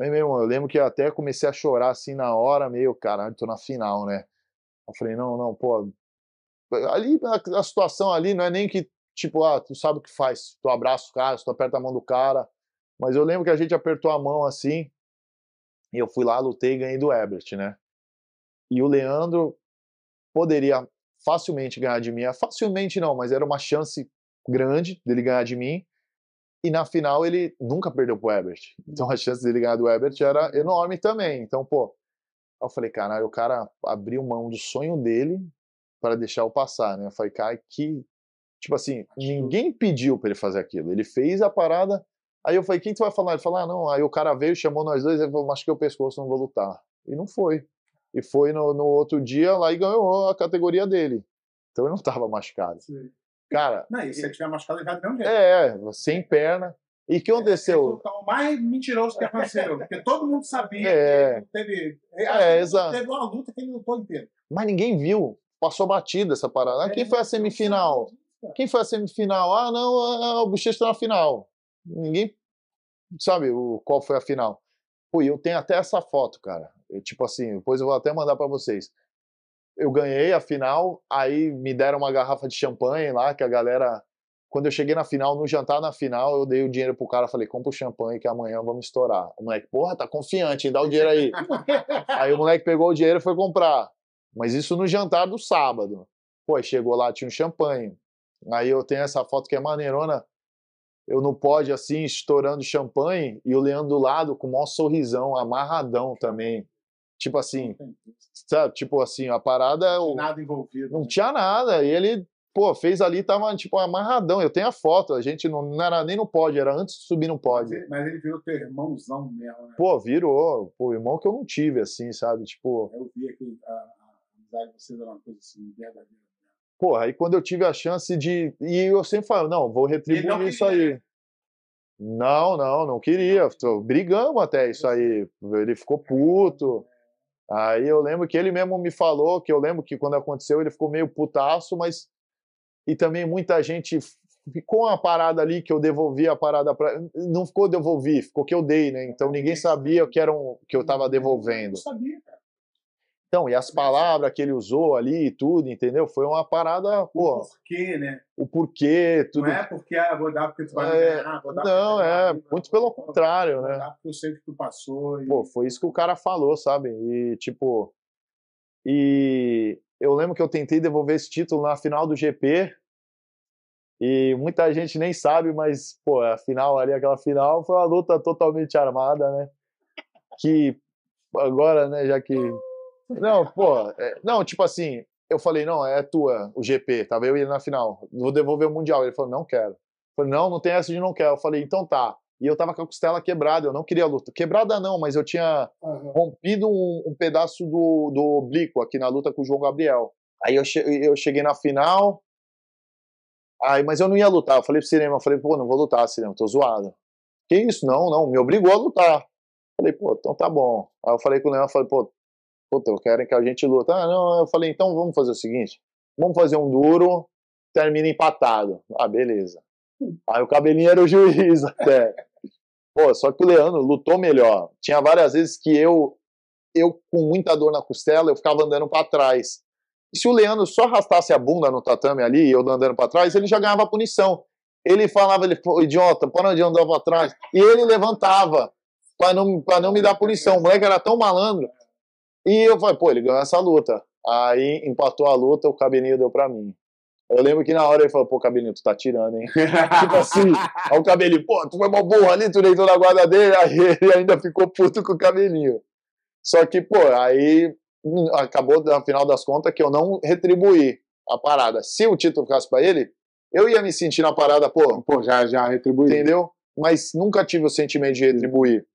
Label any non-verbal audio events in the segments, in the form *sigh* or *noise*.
Aí mesmo, eu lembro que eu até comecei a chorar assim na hora, meio, caralho, tô na final, né? Eu falei, não, não, pô. Ali, a, a situação ali não é nem que, tipo, ah, tu sabe o que faz, tu abraça o cara, tu aperta a mão do cara. Mas eu lembro que a gente apertou a mão assim, e eu fui lá, lutei e ganhei do Ebert, né? E o Leandro poderia facilmente ganhar de mim. Facilmente não, mas era uma chance grande dele ganhar de mim. E na final ele nunca perdeu pro Ebert. Então a chance dele ganhar do Ebert era enorme também. Então, pô, eu falei, caralho, o cara abriu mão do sonho dele para deixar eu passar, né? Eu falei, cara, que. Tipo assim, ninguém pediu para ele fazer aquilo. Ele fez a parada. Aí eu falei, quem tu vai falar? Ele falou, ah, não. Aí o cara veio, chamou nós dois, ele falou, machuquei o pescoço, não vou lutar. E não foi. E foi no, no outro dia lá e ganhou a categoria dele. Então ele não tava machucado. Sim. Cara. Não, e se ele tiver machucado, ele vai ter um jeito. É, sem perna. E o que aconteceu? É, é o mais mentiroso que aconteceu, porque todo mundo sabia é. que teve. É, exato. Teve uma luta que ele lutou inteiro. Mas ninguém viu. Passou batida essa parada. Ah, quem foi a semifinal? Quem foi a semifinal? Ah, não, o Bochecha está na final. Ninguém sabe o, qual foi a final. Pô, eu tenho até essa foto, cara. Eu, tipo assim, depois eu vou até mandar para vocês eu ganhei a final, aí me deram uma garrafa de champanhe lá, que a galera. Quando eu cheguei na final, no jantar na final, eu dei o dinheiro pro cara, falei, compra o champanhe que amanhã vamos estourar. O moleque, porra, tá confiante, dá o dinheiro aí. *laughs* aí o moleque pegou o dinheiro e foi comprar. Mas isso no jantar do sábado. Pô, chegou lá, tinha um champanhe. Aí eu tenho essa foto que é maneirona. Eu no pódio, assim, estourando champanhe, e o Leandro do lado com o maior sorrisão, amarradão também. Tipo assim, sabe? Tipo assim, a parada. Não tinha nada envolvido. Não né? tinha nada. E ele, pô, fez ali, tava tipo amarradão. Eu tenho a foto, a gente não, não era nem no pódio, era antes de subir no pódio. Mas ele, mas ele virou teu irmãozão mesmo, né? Pô, virou. Pô, irmão que eu não tive, assim, sabe? Tipo. Eu vi aqui a, a amizade de vocês era uma coisa assim, verdadeira. Porra, aí quando eu tive a chance de. E eu sempre falo, não, vou retribuir isso aí. Né? Não, não, não queria. Brigamos até isso aí. Ele ficou puto. Aí eu lembro que ele mesmo me falou, que eu lembro que quando aconteceu ele ficou meio putaço, mas. E também muita gente ficou uma parada ali que eu devolvi a parada para. Não ficou devolvi, ficou que eu dei, né? Então ninguém sabia que, era um, que eu estava devolvendo. Eu sabia, cara. Então, e as palavras que ele usou ali e tudo, entendeu? Foi uma parada, pô. O porquê, né? O porquê, tudo. Não é porque, ah, vou dar porque tu vai é, me ganhar, vou dar Não, é, muito pelo contrário, né? Vou dar porque eu sei que tu passou. E... Pô, foi isso que o cara falou, sabe? E, tipo. E eu lembro que eu tentei devolver esse título na final do GP. E muita gente nem sabe, mas, pô, a final ali, aquela final, foi uma luta totalmente armada, né? Que agora, né, já que não, pô, é, não, tipo assim, eu falei, não, é tua, o GP, tava eu e ele na final, vou devolver o Mundial. Ele falou, não quero. Eu falei, não, não tem essa de não quero. Eu falei, então tá. E eu tava com a costela quebrada, eu não queria luta. Quebrada não, mas eu tinha uhum. rompido um, um, pedaço do, do oblíquo aqui na luta com o João Gabriel. Aí eu, che eu cheguei na final, aí, mas eu não ia lutar. Eu falei pro Cinema, eu falei, pô, não vou lutar, Cinema, tô zoado. Que isso? Não, não, me obrigou a lutar. Falei, pô, então tá bom. Aí eu falei com o Leão, falei, pô, puta, querem que a gente luta. Ah, não, eu falei, então vamos fazer o seguinte, vamos fazer um duro, termina empatado. Ah, beleza. Aí o cabelinho era o juiz *laughs* até. Pô, só que o Leandro lutou melhor. Tinha várias vezes que eu, eu com muita dor na costela, eu ficava andando para trás. E se o Leandro só arrastasse a bunda no tatame ali e eu andando para trás, ele já ganhava punição. Ele falava, ele falou, idiota, para onde andar para trás? E ele levantava para não, pra não me dar punição. O moleque era tão malandro e eu falei, pô, ele ganhou essa luta. Aí empatou a luta, o cabelinho deu pra mim. Eu lembro que na hora ele falou, pô, cabelinho, tu tá tirando, hein? *laughs* tipo assim, aí o cabelinho, pô, tu foi uma burra ali, tu deitou na guarda dele, aí ele ainda ficou puto com o cabelinho. Só que, pô, aí acabou, no final das contas, que eu não retribuí a parada. Se o título ficasse pra ele, eu ia me sentir na parada, pô. Pô, já, já retribuí. Entendeu? Mas nunca tive o sentimento de retribuir.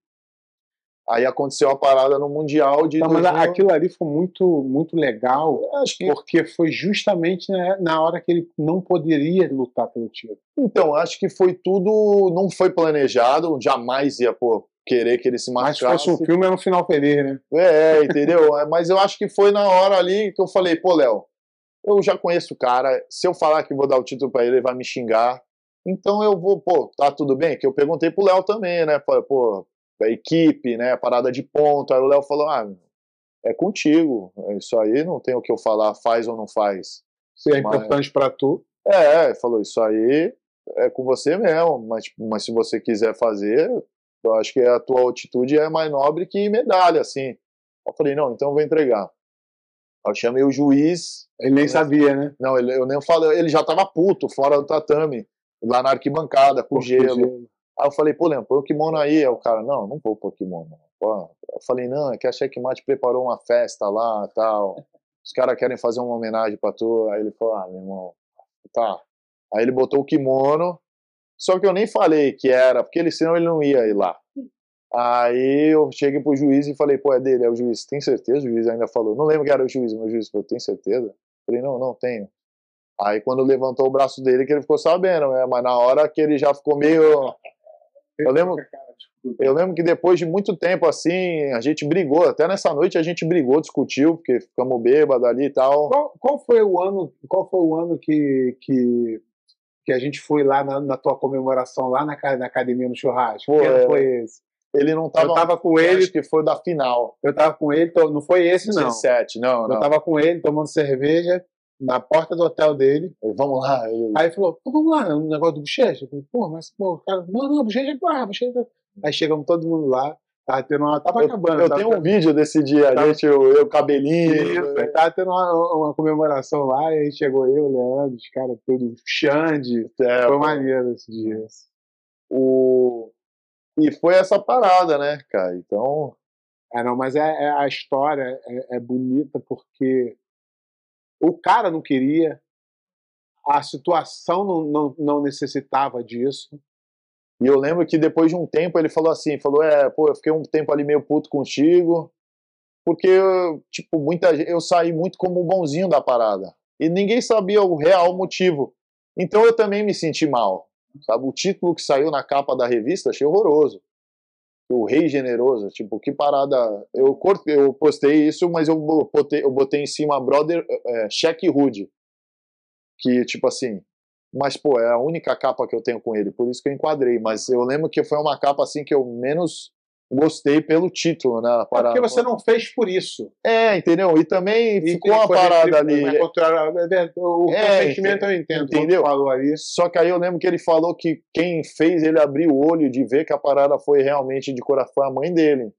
Aí aconteceu a parada no Mundial de. Não, mas aquilo ali foi muito, muito legal, que... porque foi justamente na hora que ele não poderia lutar pelo título. Então, acho que foi tudo. Não foi planejado, jamais ia pô, querer que ele se machucasse. Mas se fosse um filme, era um final feliz, né? É, entendeu? É, mas eu acho que foi na hora ali que eu falei, pô, Léo, eu já conheço o cara, se eu falar que vou dar o título para ele, ele vai me xingar. Então eu vou, pô, tá tudo bem? Que eu perguntei pro Léo também, né? Pô, a equipe, né? A parada de ponto. Aí o Léo falou: ah, é contigo. Isso aí não tem o que eu falar, faz ou não faz. Se é mas... importante para tu. É, falou: isso aí é com você mesmo, mas, mas se você quiser fazer, eu acho que a tua atitude é mais nobre que medalha, assim. Eu falei: não, então eu vou entregar. Eu chamei o juiz. Ele nem sabia, né? Não, ele, eu nem falei, ele já tava puto, fora do tatame, lá na arquibancada, com gelo. gelo. Aí eu falei, pô, Leandro, põe o kimono aí. Aí o cara, não, não vou pôr o kimono. Pô, eu falei, não, é que a Checkmate preparou uma festa lá tal. Os caras querem fazer uma homenagem pra tu. Aí ele falou, ah, meu irmão, tá. Aí ele botou o kimono, só que eu nem falei que era, porque ele, senão ele não ia ir lá. Aí eu cheguei pro juiz e falei, pô, é dele, é o juiz, tem certeza? O juiz ainda falou, não lembro que era o juiz, mas o juiz falou, tem certeza? Eu falei, não, não, tenho. Aí quando levantou o braço dele, que ele ficou sabendo, né? Mas na hora que ele já ficou meio. Eu lembro, eu lembro que depois de muito tempo assim, a gente brigou, até nessa noite a gente brigou, discutiu, porque ficamos bêbados ali e tal. Qual, qual, foi o ano, qual foi o ano que, que, que a gente foi lá na, na tua comemoração, lá na, na academia no churrasco? Pô, que ano é... foi esse? Ele não tava. Eu tava com ele. Acho que foi da final. Eu tava com ele, não foi esse, não. 17, não, não. Eu tava com ele tomando cerveja na porta do hotel dele. Ele, vamos lá. Ele... Aí falou, vamos lá, um negócio do bochecha. Eu falei, pô, mas, pô, cara, não, não, bochecha, porra, bochecha. Aí chegamos todo mundo lá. Tava tendo uma. Tava eu, acabando. Eu tenho um vídeo desse dia, tava, a gente, eu, eu cabelinho. Isso, né? Tava tendo uma, uma, comemoração lá, e aí chegou eu, Leandro, os caras todos, Xande. É, foi maneiro esse dia. O... E foi essa parada, né, cara? Então. É, não, mas é, é a história é, é bonita porque o cara não queria, a situação não, não, não necessitava disso. E eu lembro que depois de um tempo ele falou assim, falou, é, pô, eu fiquei um tempo ali meio puto contigo, porque, tipo, muita eu saí muito como o bonzinho da parada. E ninguém sabia o real motivo. Então eu também me senti mal. Sabe, o título que saiu na capa da revista achei horroroso o Rei Generoso, tipo, que parada. Eu, cortei, eu postei isso, mas eu botei, eu botei em cima Brother é, Rude. Que, tipo assim. Mas, pô, é a única capa que eu tenho com ele, por isso que eu enquadrei. Mas eu lembro que foi uma capa assim que eu menos gostei pelo título, né? É porque você não fez por isso. É, entendeu? E também e ficou uma parada ali. É, o é, sentimento eu entendo. Entendeu? Falou ali. Só que aí eu lembro que ele falou que quem fez ele abrir o olho de ver que a parada foi realmente de coração a mãe dele.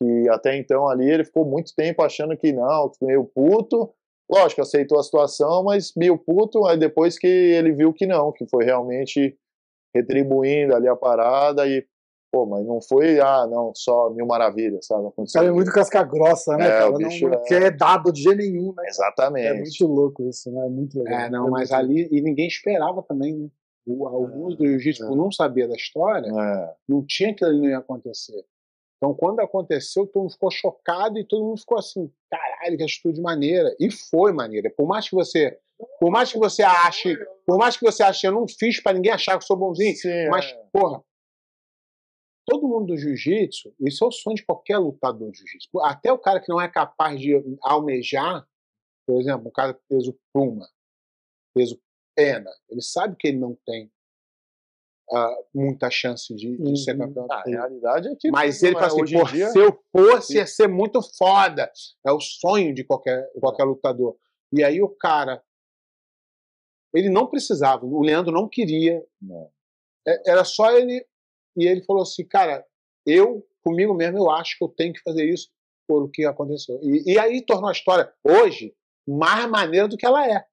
Que até então ali ele ficou muito tempo achando que não, meio puto. Lógico, aceitou a situação, mas meio puto. Aí depois que ele viu que não, que foi realmente retribuindo ali a parada e Pô, mas não foi, ah, não, só mil maravilhas, sabe? O cara é muito casca grossa, né? É, cara? bicho não, não é... quer dado de jeito nenhum, né? Exatamente. É muito louco isso, né? É muito legal. É, não, é mas ali, e ninguém esperava também, né? O, alguns do jiu-jitsu, por não saber da história, não tinha que ele não ia acontecer. Então, quando aconteceu, todo mundo ficou chocado e todo mundo ficou assim, caralho, que atitude maneira. E foi maneira. Por mais que você, por mais que você ache, por mais que você ache, eu não fiz para ninguém achar que eu sou bonzinho, Sim, mas, é. porra, todo mundo do jiu-jitsu, isso é o sonho de qualquer lutador de jiu-jitsu. Até o cara que não é capaz de almejar, por exemplo, o cara peso pluma, peso pena, ele sabe que ele não tem uh, muita chance de, de uhum. ser campeão. Ah, a realidade é que. Mas ele fala é assim: Pô, dia... se eu fosse, ia ser muito foda. É o sonho de qualquer, qualquer lutador. E aí o cara. Ele não precisava, o Leandro não queria. Não. É, era só ele e ele falou assim, cara, eu, comigo mesmo, eu acho que eu tenho que fazer isso por o que aconteceu. E, e aí tornou a história, hoje, mais maneira do que ela é.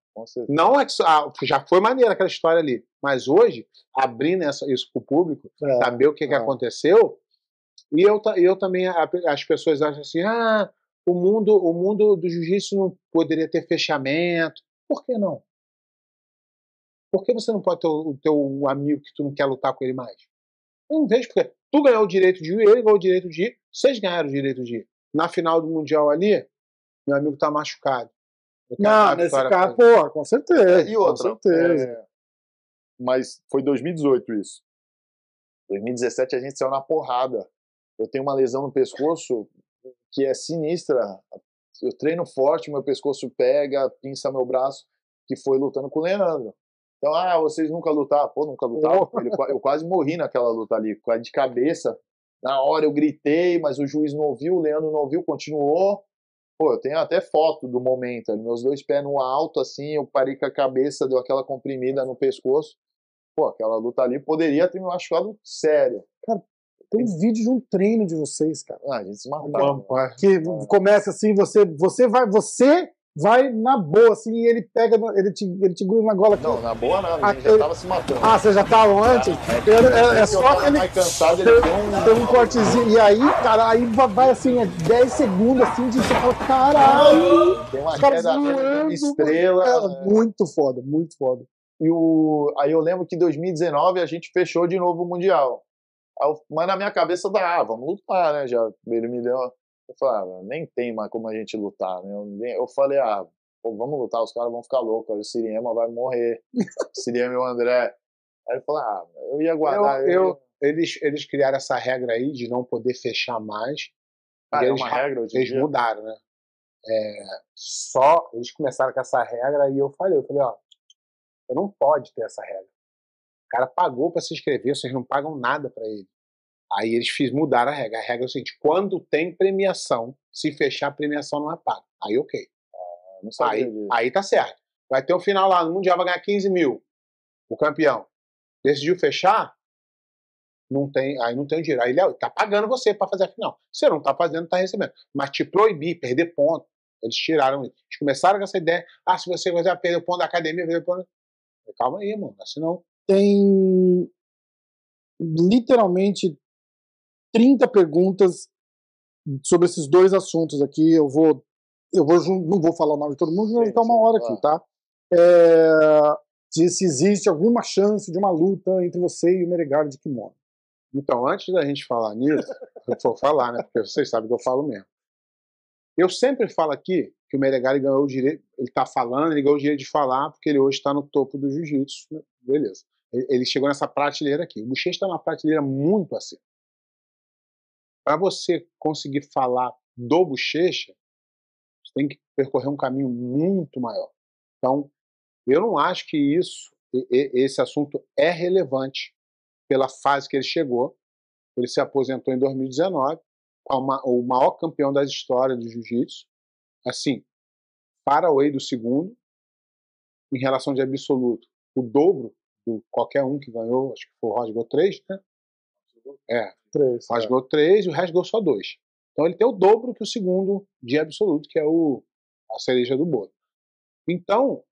Não é que ah, já foi maneira aquela história ali, mas hoje, abrindo essa, isso para o público, é, saber o que, é. que aconteceu, e eu, eu também, as pessoas acham assim, ah, o mundo, o mundo do jiu-jitsu não poderia ter fechamento. Por que não? Por que você não pode ter o, o teu amigo que tu não quer lutar com ele mais? Eu não vejo porque tu ganhou o direito de ir, ele ganhou o direito de ir, vocês ganharam o direito de ir. Na final do Mundial ali, meu amigo tá machucado. Não, nesse caso, pô, com certeza. E outra, com certeza. É... Mas foi 2018 isso. 2017 a gente saiu na porrada. Eu tenho uma lesão no pescoço que é sinistra. Eu treino forte, meu pescoço pega, pinça meu braço, que foi lutando com o Leandro. Então, ah, vocês nunca lutaram? Pô, nunca lutaram. Eu quase morri naquela luta ali, quase de cabeça. Na hora eu gritei, mas o juiz não ouviu, o Leandro não ouviu, continuou. Pô, eu tenho até foto do momento, meus dois pés no alto, assim, eu parei com a cabeça, deu aquela comprimida no pescoço. Pô, aquela luta ali poderia ter me machucado sério. Cara, tem um vídeo de um treino de vocês, cara. Ah, a gente se matava. Que é. começa assim, você, você vai, você vai na boa, assim, e ele pega, ele te, ele te gruda na gola aqui. Não, na boa não, a gente já tava se matando. Ah, você já tava antes? É, é, é, é só aquele. Cansado, ele tem, um, tem um cortezinho. E aí, cara, aí vai assim, é 10 segundos assim, de você fala, caralho! Tem uma queda voando, estrela. É, muito foda, muito foda. E o, aí eu lembro que em 2019 a gente fechou de novo o Mundial. Mas na minha cabeça dá, ah, vamos lutar, né? Já ele me deu. Eu falei, ah, nem tem mais como a gente lutar, né? Eu, falei, ah, pô, vamos lutar, os caras vão ficar loucos, aí o Siriema vai morrer. Siriema e o André. Aí ele falou, ah, eu ia guardar. Eu, eu, eles, eles criaram essa regra aí de não poder fechar mais. Ah, é eles, uma regra hoje Eles dia? mudaram, né? É, só eles começaram com essa regra e eu falei, eu falei, ó, você não pode ter essa regra. O cara pagou para se inscrever, vocês não pagam nada para ele. Aí eles fiz mudar a regra. A regra é o seguinte: quando tem premiação, se fechar a premiação não é paga. Aí ok. Ah, aí, aí tá certo. Vai ter o um final lá, no Mundial vai ganhar 15 mil. O campeão. Decidiu fechar? Não tem, aí não tem o dinheiro. Aí ele tá pagando você para fazer a final. Você não tá fazendo, tá recebendo. Mas te proibir, perder ponto. Eles tiraram isso. Eles começaram com essa ideia. Ah, se você quiser perder o ponto da academia, perder o ponto. Calma aí, mano. Assim não. Tem literalmente 30 perguntas sobre esses dois assuntos aqui. Eu vou, eu vou, não vou falar o nome de todo mundo, vou ficar uma hora aqui, tá? É, de se existe alguma chance de uma luta entre você e o Meregali de Kimono. Então, antes da gente falar nisso, *laughs* eu vou falar, né? Porque vocês sabem que eu falo mesmo. Eu sempre falo aqui que o Meregali ganhou o direito, ele está falando, ele ganhou o direito de falar porque ele hoje está no topo do jiu-jitsu, né? beleza. Ele chegou nessa prateleira aqui. O Bochecha está numa prateleira muito acima para você conseguir falar do bochecha, você tem que percorrer um caminho muito maior. Então, eu não acho que isso, esse assunto é relevante pela fase que ele chegou. Ele se aposentou em 2019, o maior campeão das histórias do jiu-jitsu. Assim, para o do segundo, em relação de absoluto, o dobro do qualquer um que ganhou, acho que foi o Roger 3, né? É, três, rasgou é. três e o resto só dois. Então ele tem o dobro que o segundo de absoluto, que é o, a cereja do bolo. Então,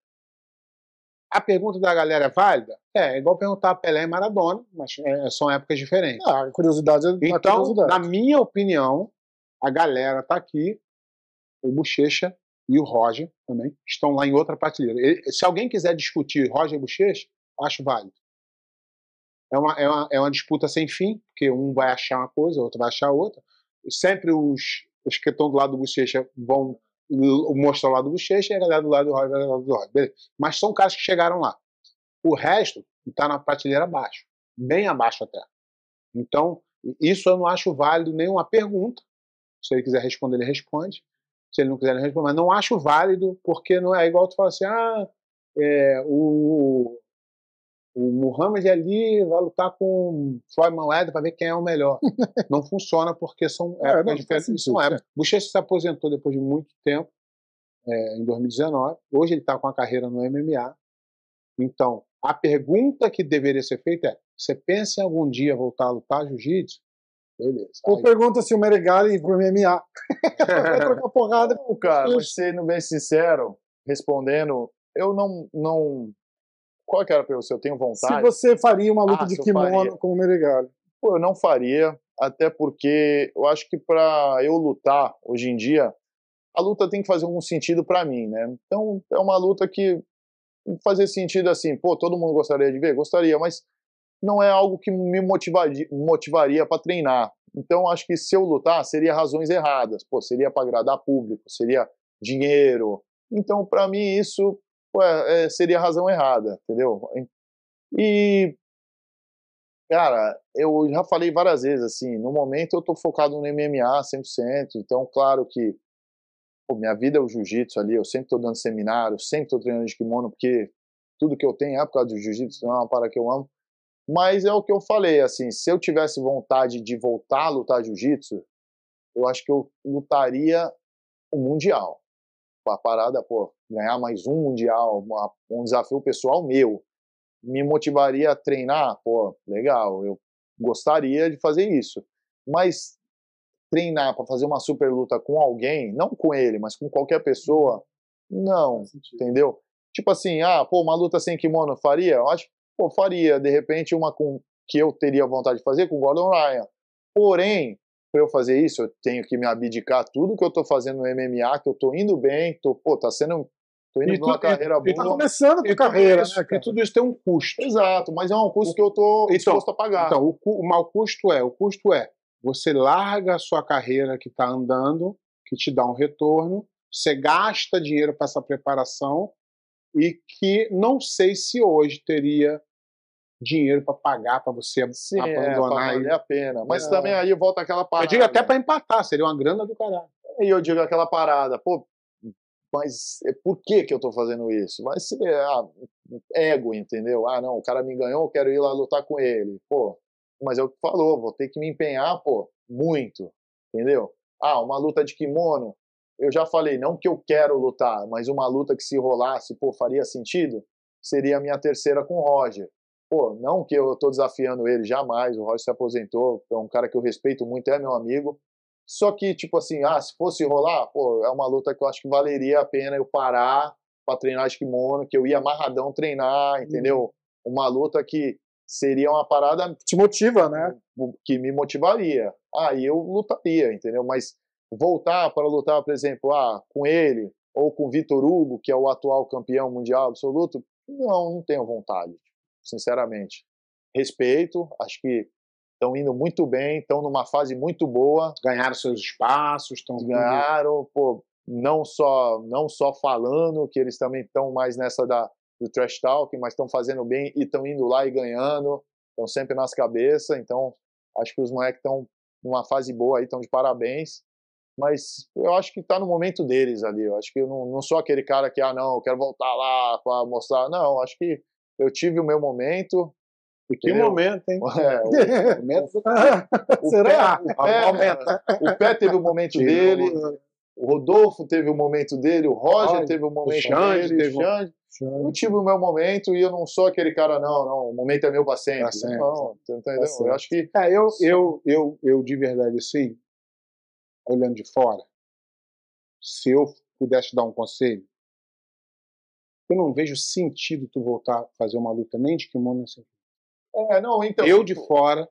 a pergunta da galera é válida? É, é igual perguntar a Pelé e Maradona, mas é, são épocas diferentes. Ah, a curiosidade é Então, curiosidade. na minha opinião, a galera tá aqui, o Bochecha e o Roger também, estão lá em outra prateleira. Se alguém quiser discutir Roger e Bochecha, acho válido é uma, é, uma, é uma disputa sem fim, porque um vai achar uma coisa, o outro vai achar outra. Sempre os, os que estão do lado do Bochecha vão mostrar o lado do Bochecha e a galera do lado do Roy vai do lado do Roy. Beleza. Mas são caras que chegaram lá. O resto está na prateleira abaixo, bem abaixo até. Então, isso eu não acho válido nenhuma pergunta. Se ele quiser responder, ele responde. Se ele não quiser, ele responde. Mas não acho válido, porque não é igual tu falar assim, ah, é, o, o Muhammad ali vai lutar com Floyd Mayweather para ver quem é o melhor. *laughs* não funciona porque são é, épocas diferentes. São épocas. Buchecha se aposentou depois de muito tempo, é, em 2019. Hoje ele está com a carreira no MMA. Então, a pergunta que deveria ser feita é: você pensa em algum dia voltar a lutar jiu-jitsu? Beleza. Ou aí... pergunta se o Meregali ir pro MMA. *laughs* vai trocar porrada. Não, cara, mas sendo bem sincero, respondendo, eu não, não qual que era para você? Eu tenho vontade. Se você faria uma luta ah, de kimono com o Meregali. Pô, eu não faria, até porque eu acho que para eu lutar hoje em dia, a luta tem que fazer algum sentido para mim, né? Então é uma luta que fazer sentido assim, pô, todo mundo gostaria de ver, gostaria, mas não é algo que me motivaria, motivaria para treinar. Então acho que se eu lutar seria razões erradas, pô, seria para agradar público, seria dinheiro. Então para mim isso ué, é, seria a razão errada, entendeu? E, cara, eu já falei várias vezes, assim, no momento eu tô focado no MMA 100%, então, claro que pô, minha vida é o jiu-jitsu ali, eu sempre tô dando seminário, sempre tô treinando de kimono, porque tudo que eu tenho é por causa do jiu-jitsu, não é uma parada que eu amo. Mas é o que eu falei, assim, se eu tivesse vontade de voltar a lutar jiu-jitsu, eu acho que eu lutaria o Mundial. A parada, pô, ganhar mais um Mundial, uma, um desafio pessoal meu, me motivaria a treinar, pô, legal, eu gostaria de fazer isso. Mas treinar para fazer uma super luta com alguém, não com ele, mas com qualquer pessoa, não, entendeu? Tipo assim, ah, pô, uma luta sem kimono faria? Eu acho, pô, faria, de repente uma com que eu teria vontade de fazer com o Gordon Ryan. Porém, para eu fazer isso, eu tenho que me abdicar tudo que eu tô fazendo no MMA, que eu tô indo bem, tô, pô, tá sendo tô indo numa carreira e, boa. Tá começando a carreira, isso, né, E tudo isso tem um custo. Exato, mas é um custo que eu tô então, disposto a pagar. Então, o, o mau custo é, o custo é, você larga a sua carreira que está andando, que te dá um retorno, você gasta dinheiro para essa preparação e que não sei se hoje teria dinheiro para pagar para você Sim, abandonar. É, valer a pena. Mas é. também aí volta aquela parada. Eu digo até para empatar, seria uma grana do caralho. E eu digo aquela parada, pô, mas por que que eu tô fazendo isso? Mas é ah, ego, entendeu? Ah, não, o cara me ganhou, eu quero ir lá lutar com ele. Pô, mas é o que falou, vou ter que me empenhar, pô, muito, entendeu? Ah, uma luta de kimono, eu já falei, não que eu quero lutar, mas uma luta que se rolasse, pô, faria sentido, seria a minha terceira com o Roger. Pô, não que eu tô desafiando ele, jamais, o Roger se aposentou, é um cara que eu respeito muito, é meu amigo, só que, tipo assim, ah, se fosse rolar, pô, é uma luta que eu acho que valeria a pena eu parar para treinar de kimono, que eu ia amarradão treinar, entendeu? Uhum. Uma luta que seria uma parada te motiva, né? Que me motivaria. Aí eu lutaria, entendeu? Mas voltar para lutar, por exemplo, ah, com ele ou com Vitor Hugo, que é o atual campeão mundial absoluto, não, não tenho vontade, sinceramente. Respeito, acho que estão indo muito bem, estão numa fase muito boa. Ganharam seus espaços, estão ganharam, pô, não só não só falando que eles também estão mais nessa da do trash talk, mas estão fazendo bem e estão indo lá e ganhando, estão sempre nas cabeças. Então, acho que os moleques estão numa fase boa aí, estão de parabéns. Mas eu acho que está no momento deles ali. Eu acho que eu não, não sou aquele cara que, ah, não, eu quero voltar lá para mostrar. Não, acho que eu tive o meu momento. E que momento, hein? *laughs* É, o, momento *laughs* o Será? Pé, o, pé, teve o momento dele. O Rodolfo teve o momento dele, o Roger teve o momento o Xande, dele, o Xande. Eu tive o meu momento e eu não sou aquele cara, não, não, o momento é meu para sempre. Pra sempre. Não, entendeu? eu acho que. É, eu, eu, eu, eu, de verdade, assim, olhando de fora, se eu pudesse dar um conselho, eu não vejo sentido tu voltar a fazer uma luta nem de kimono sem É, não, então. Eu de fora,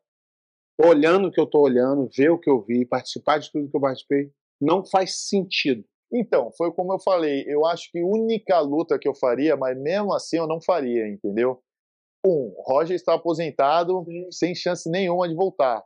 olhando o que eu tô olhando, ver o que eu vi, participar de tudo que eu participei, não faz sentido. Então, foi como eu falei, eu acho que a única luta que eu faria, mas mesmo assim eu não faria, entendeu? Um, Roger está aposentado, Sim. sem chance nenhuma de voltar.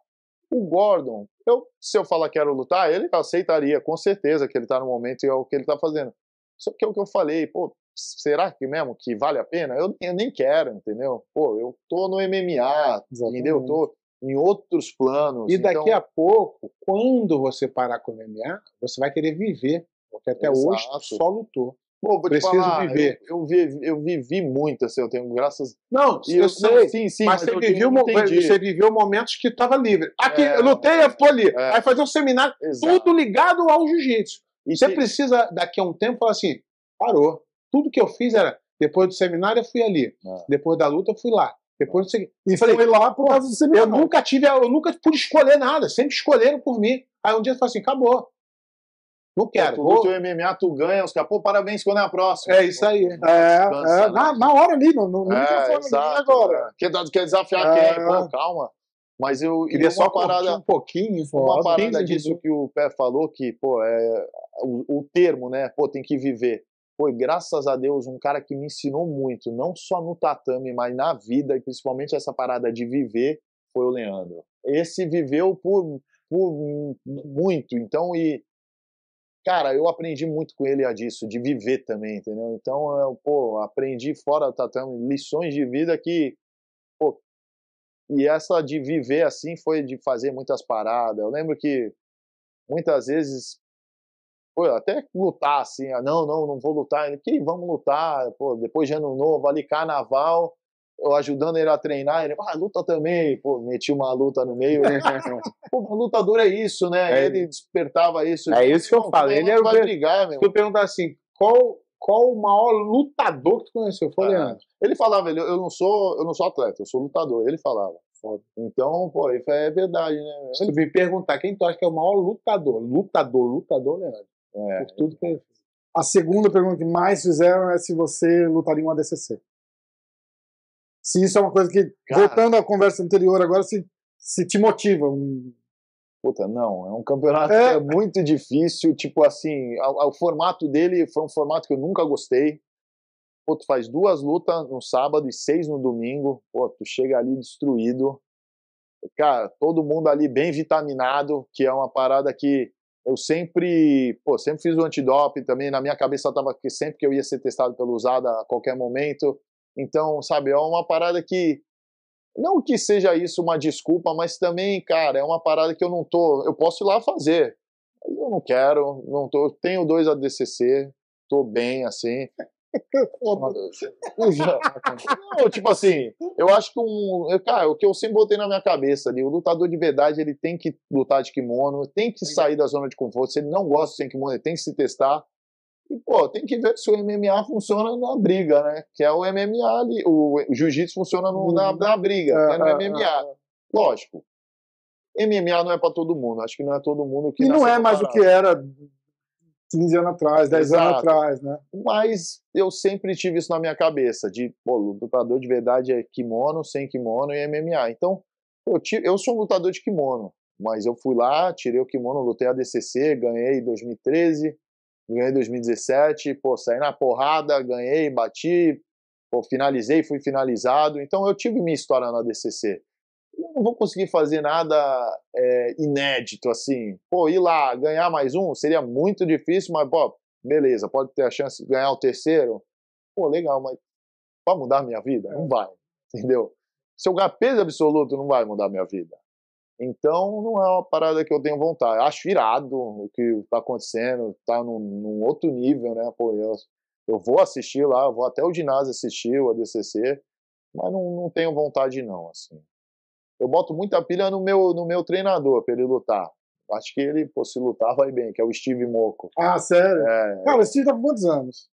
O Gordon, eu, se eu falar que quero lutar, ele aceitaria, com certeza, que ele está no momento e é o que ele está fazendo. Só que é o que eu falei, pô, será que mesmo que vale a pena? Eu, eu nem quero, entendeu? Pô, eu tô no MMA, Exatamente. entendeu? Eu tô em outros planos. E daqui então... a pouco, quando você parar com o MMA, você vai querer viver, porque até Exato. hoje só lutou. Pô, vou Preciso falar, viver. Eu, eu, vivi, eu vivi muito, assim, eu tenho graças. Não, eu, eu sei. sim, sim, mas, mas você, viveu, você viveu momentos que estava livre. Aqui, é, eu lutei, eu tô ali. É. Aí fazer um seminário, Exato. tudo ligado ao jiu-jitsu. E você que... precisa, daqui a um tempo, falar assim: parou. Tudo que eu fiz era, depois do seminário eu fui ali. É. Depois da luta eu fui lá. Depois você... E falei, foi lá por causa do seminário. Eu nunca tive, eu nunca pude escolher nada, sempre escolheram por mim. Aí um dia eu falei assim, acabou. Não quero. Tu luta o MMA, tu ganha, os caras, pô, parabéns, quando é a próxima. É isso aí. É, é, na, na hora ali, não, não, é, exato, agora. É. Quer, quer desafiar é. quem? Pô, calma. Mas eu queria só parada, um pouquinho, uma parada disso que o Pé falou, que, pô, é o, o termo, né? Pô, tem que viver foi, graças a Deus, um cara que me ensinou muito, não só no tatame, mas na vida, e principalmente essa parada de viver, foi o Leandro. Esse viveu por, por muito, então, e. Cara, eu aprendi muito com ele a disso, de viver também, entendeu? Então, eu, pô, aprendi fora do tatame lições de vida que, pô, e essa de viver assim foi de fazer muitas paradas. Eu lembro que muitas vezes pô, até lutar assim, ah, não, não, não vou lutar, que vamos lutar, pô, depois de ano novo, ali carnaval, eu ajudando ele a treinar, ele, ah, luta também, pô, meti uma luta no meio. *laughs* pô, lutador é isso, né? É, ele despertava isso. É isso que eu falo. Ele era vai brigar, meu. Tu perguntar assim, qual, qual o maior lutador que tu conheceu? Foi o ah, Ele falava, ele, eu não sou, eu não sou atleta, eu sou lutador. Ele falava. Então, pô, isso é verdade, né? Se tu me perguntar quem tu acha que é o maior lutador, lutador, lutador, Leandro. É. Por tudo que fez. A segunda pergunta que mais fizeram é se você lutaria em uma ADCC. Se isso é uma coisa que, Cara, voltando à conversa anterior agora, se, se te motiva. Puta, não, é um campeonato é. que é muito difícil, tipo assim, o formato dele foi um formato que eu nunca gostei. Pô, tu faz duas lutas no sábado e seis no domingo, pô, tu chega ali destruído. Cara, todo mundo ali bem vitaminado, que é uma parada que eu sempre, pô, sempre fiz o antidoping também, na minha cabeça tava que sempre que eu ia ser testado pelo usada a qualquer momento. Então, sabe, é uma parada que não que seja isso uma desculpa, mas também, cara, é uma parada que eu não tô, eu posso ir lá fazer. Eu não quero, não tô, tenho dois ADCC, tô bem assim. *laughs* não, tipo assim, eu acho que um. Cara, o que eu sempre botei na minha cabeça ali, o lutador de verdade ele tem que lutar de kimono, tem que sair da zona de conforto. Se ele não gosta sem kimono, ele tem que se testar. E, pô, tem que ver se o MMA funciona na briga, né? Que é o MMA ali. O, jiu-jitsu funciona no, na, na, briga, é, no MMA. Lógico. MMA não é para todo mundo. Acho que não é todo mundo que. E não é mais o que era 15 anos atrás, 10 Exato. anos atrás, né? Mas eu sempre tive isso na minha cabeça, de, pô, lutador de verdade é kimono, sem kimono e MMA. Então, eu, tive, eu sou um lutador de kimono, mas eu fui lá, tirei o kimono, lutei a DCC, ganhei em 2013, ganhei em 2017, pô, saí na porrada, ganhei, bati, pô, finalizei, fui finalizado. Então, eu tive minha história na DCC não vou conseguir fazer nada é, inédito assim. Pô, ir lá, ganhar mais um, seria muito difícil, mas, pô, beleza, pode ter a chance de ganhar o terceiro. Pô, legal, mas vai mudar a minha vida? Não vai, entendeu? Se eu ganhar peso absoluto, não vai mudar a minha vida. Então, não é uma parada que eu tenho vontade. Acho irado o que está acontecendo, está num, num, outro nível, né? Pô, eu, eu vou assistir lá, vou até o ginásio assistir o ADCC, mas não, não tenho vontade não, assim eu boto muita pilha no meu, no meu treinador para ele lutar. Acho que ele, pô, se lutar, vai bem, que é o Steve Moco. Ah, sério? É, Cara, o Steve tá com quantos anos?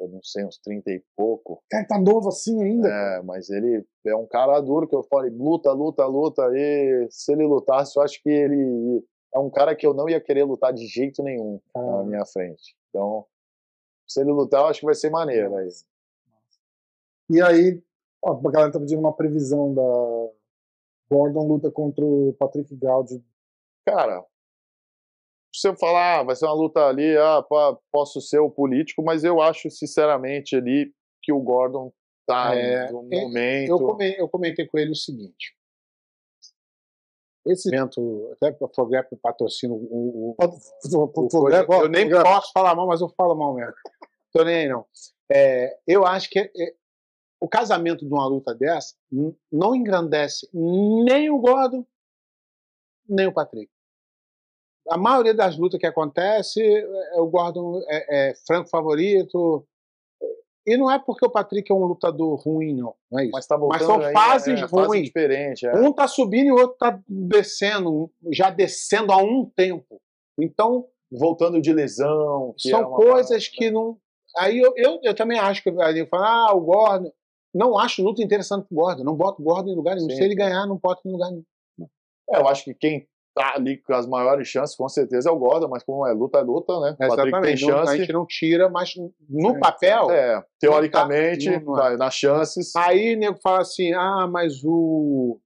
Eu não sei, uns 30 e pouco. Cara, tá novo assim ainda? É, mas ele é um cara duro que eu falei, luta, luta, luta. E se ele lutasse, eu acho que ele é um cara que eu não ia querer lutar de jeito nenhum ah. na minha frente. Então, se ele lutar, eu acho que vai ser maneiro aí. E aí, ó, a galera tá pedindo uma previsão da, Gordon luta contra o Patrick Gaudio. Cara, se eu falar, ah, vai ser uma luta ali, ah, posso ser o político, mas eu acho sinceramente ali que o Gordon tá é, no momento. Eu comentei, eu comentei com ele o seguinte. Esse evento, até o Progrep patrocina o. o, o, o eu nem posso falar mal, mas eu falo mal mesmo. Tô nem aí, não. É, eu acho que é, o casamento de uma luta dessa não engrandece nem o Gordon, nem o Patrick. A maioria das lutas que acontece, é, o Gordon é, é franco favorito. E não é porque o Patrick é um lutador ruim, não. não é isso. Mas, tá Mas são fases é, ruins. diferente, é. Um tá subindo e o outro tá descendo, já descendo há um tempo. Então. Voltando de lesão. são é coisas parada, que né? não. Aí eu, eu, eu, também acho que ali fala, ah, o Gordon não acho luta interessante pro Gordon. Não boto o Gordon em lugar nenhum. Sim. Se ele ganhar, não boto em lugar nenhum. É, eu acho que quem tá ali com as maiores chances, com certeza, é o Gordon, mas como é luta, é luta, né? Exatamente. Tem chance. a gente não tira, mas no é, papel. É, teoricamente, tá, nas chances. Aí o nego fala assim: ah, mas o.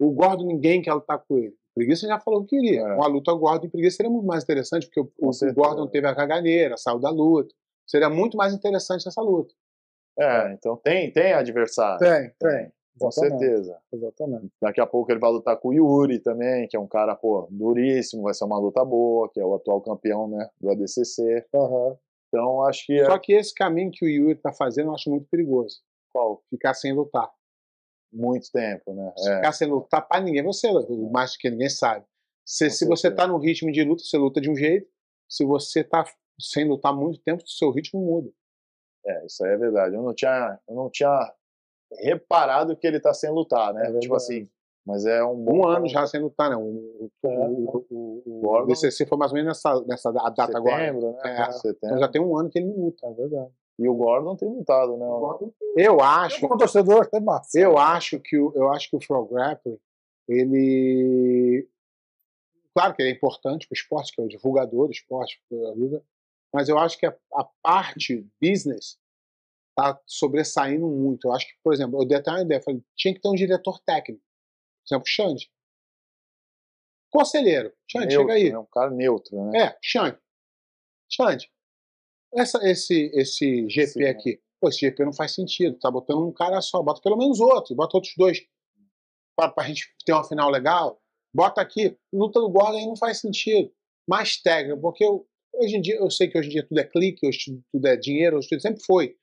O Gordon ninguém quer lutar com ele. Preguiça já falou que queria. É. Uma luta Gordon e Preguiça seria muito mais interessante, porque o, o Gordon teve a caganeira, saiu da luta. Seria muito mais interessante essa luta. É, então tem, tem adversário. Tem, tem. Com certeza. Exatamente. Daqui a pouco ele vai lutar com o Yuri também, que é um cara, pô, duríssimo, vai ser uma luta boa, que é o atual campeão, né, do ADCC. Uhum. Então, acho que... É Só que esse caminho que o Yuri tá fazendo, eu acho muito perigoso. Qual? Ficar sem lutar. Muito tempo, né? É. Ficar sem lutar pra ninguém, você, mais do que ninguém sabe. Se, se você tá no ritmo de luta, você luta de um jeito. Se você tá sem lutar muito tempo, seu ritmo muda. É, isso aí é verdade. Eu não tinha, eu não tinha reparado que ele tá sem lutar, né? É tipo assim, mas é um bom. Um ano já sem lutar, né? O, o, o, o, o DCC foi mais ou menos nessa, nessa data setembro, agora. Né? É, setembro. Então já tem um ano que ele não luta, é verdade. E o Gordon tem lutado, né? Eu acho. Como torcedor, tem massa. Eu acho que o, eu acho que o Pro Grappling, ele. Claro que ele é importante para o esporte, que é o divulgador do esporte, mas eu acho que a, a parte business está sobressaindo muito. Eu acho que, por exemplo, eu dei até uma ideia, falei, tinha que ter um diretor técnico. Por exemplo, Xande. Conselheiro. Xande, neutro, chega aí. É um cara neutro, né? É, Xande. Xande, essa, esse, esse GP Sim. aqui, pô, esse GP não faz sentido. Tá botando um cara só, bota pelo menos outro, bota outros dois. Pra, pra gente ter uma final legal, bota aqui. Luta do Gordon aí não faz sentido. Mais técnico, porque eu, hoje em dia, eu sei que hoje em dia tudo é clique, hoje tudo é dinheiro, hoje tudo sempre foi.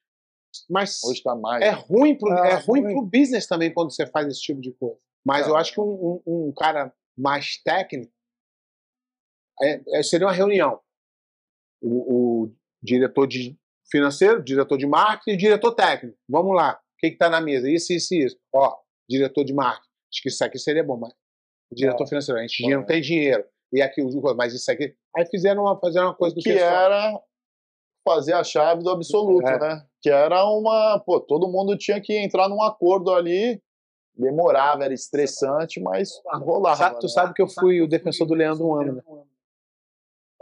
Mas hoje tá mais. É ruim, pro, ah, é ruim, ruim pro business também quando você faz esse tipo de coisa. Mas eu acho que um, um, um cara mais técnico é, é, seria uma reunião. O, o, diretor de financeiro, diretor de marketing e diretor técnico. Vamos lá. O que está na mesa? Isso, isso, isso. Ó, diretor de marketing. Acho que isso aqui seria bom, mas o diretor é. financeiro, a gente não tem dinheiro. E aqui, mas isso aqui. Aí fizeram uma, fizeram uma coisa do que pessoal. era fazer a chave do absoluto, é. né? Que era uma. Pô, todo mundo tinha que entrar num acordo ali demorava, era estressante, mas rolava. Sabe, tu né? sabe que eu fui o defensor do Leandro um ano, né?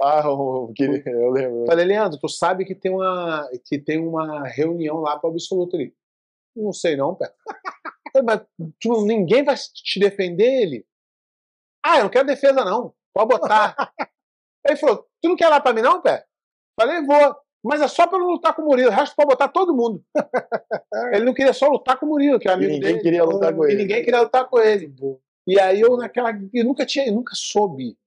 Ah, *laughs* eu, eu lembro. Falei, Leandro, tu sabe que tem uma, que tem uma reunião lá para o absoluto ali. Não sei não, pé. *laughs* Mas tu, ninguém vai te defender ele? Ah, eu não quero defesa não. Pode botar. Ele falou, tu não quer lá para mim não, pé? Falei, vou. Mas é só para não lutar com o Murilo. O resto pode botar todo mundo. *laughs* ele não queria só lutar com o Murilo, que é amigo e ninguém dele. queria lutar com ele. E ninguém queria lutar com ele. E aí eu naquela. Eu nunca tinha, eu nunca soube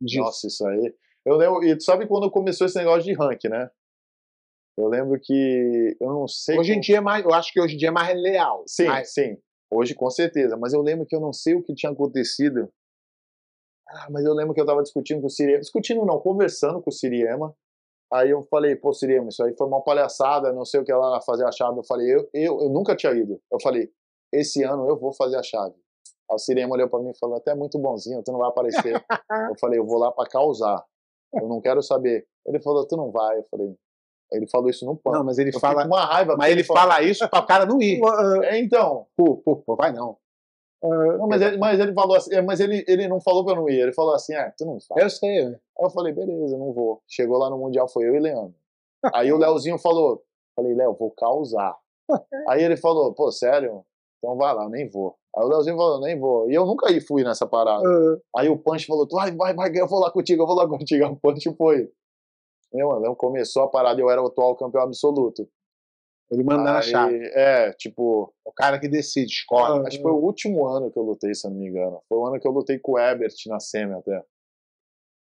disso. Nossa, isso aí. Eu lembro, e tu sabe quando começou esse negócio de rank, né? Eu lembro que. Eu não sei. Hoje como... em dia é mais. Eu acho que hoje em dia é mais leal. Sim, mas... sim. Hoje com certeza. Mas eu lembro que eu não sei o que tinha acontecido. Ah, mas eu lembro que eu tava discutindo com o Siriema. Discutindo não, conversando com o Siriema. Aí eu falei, pô, Siriema, isso aí foi uma palhaçada, não sei o que ela fazer a chave. Eu falei, eu, eu, eu nunca tinha ido. Eu falei, esse ano eu vou fazer a chave. Aí o Siriema olhou para mim e falou, até muito bonzinho, tu não vai aparecer. eu falei, eu vou lá para causar. Eu não quero saber. Ele falou, tu não vai. Eu falei, ele falou isso no pano. Não, mas ele eu fala. uma raiva. Mas ele, ele fala isso para o cara não ir. É, então. Pô, pô, pô, vai não. Uh, não, mas ele, mas ele falou assim, é, mas ele, ele não falou pra eu não ir, ele falou assim, ah, tu não vai. Eu sei? Aí eu falei, beleza, não vou. Chegou lá no Mundial, foi eu e Leandro. Aí o Leozinho falou, falei, Léo, vou causar. *laughs* Aí ele falou, pô, sério? Então vai lá, nem vou. Aí o Leozinho falou, nem vou. E eu nunca fui nessa parada. Uhum. Aí o Punch falou, vai, vai, vai, eu vou lá contigo, eu vou lá contigo. Aí *laughs* o Punch foi. Meu, mano, começou a parada, eu era o atual campeão absoluto. Ele manda na chave. É, tipo. O cara que decide, escolhe. Acho que foi o último ano que eu lutei, se eu não me engano. Foi o ano que eu lutei com o Ebert na SEMI até.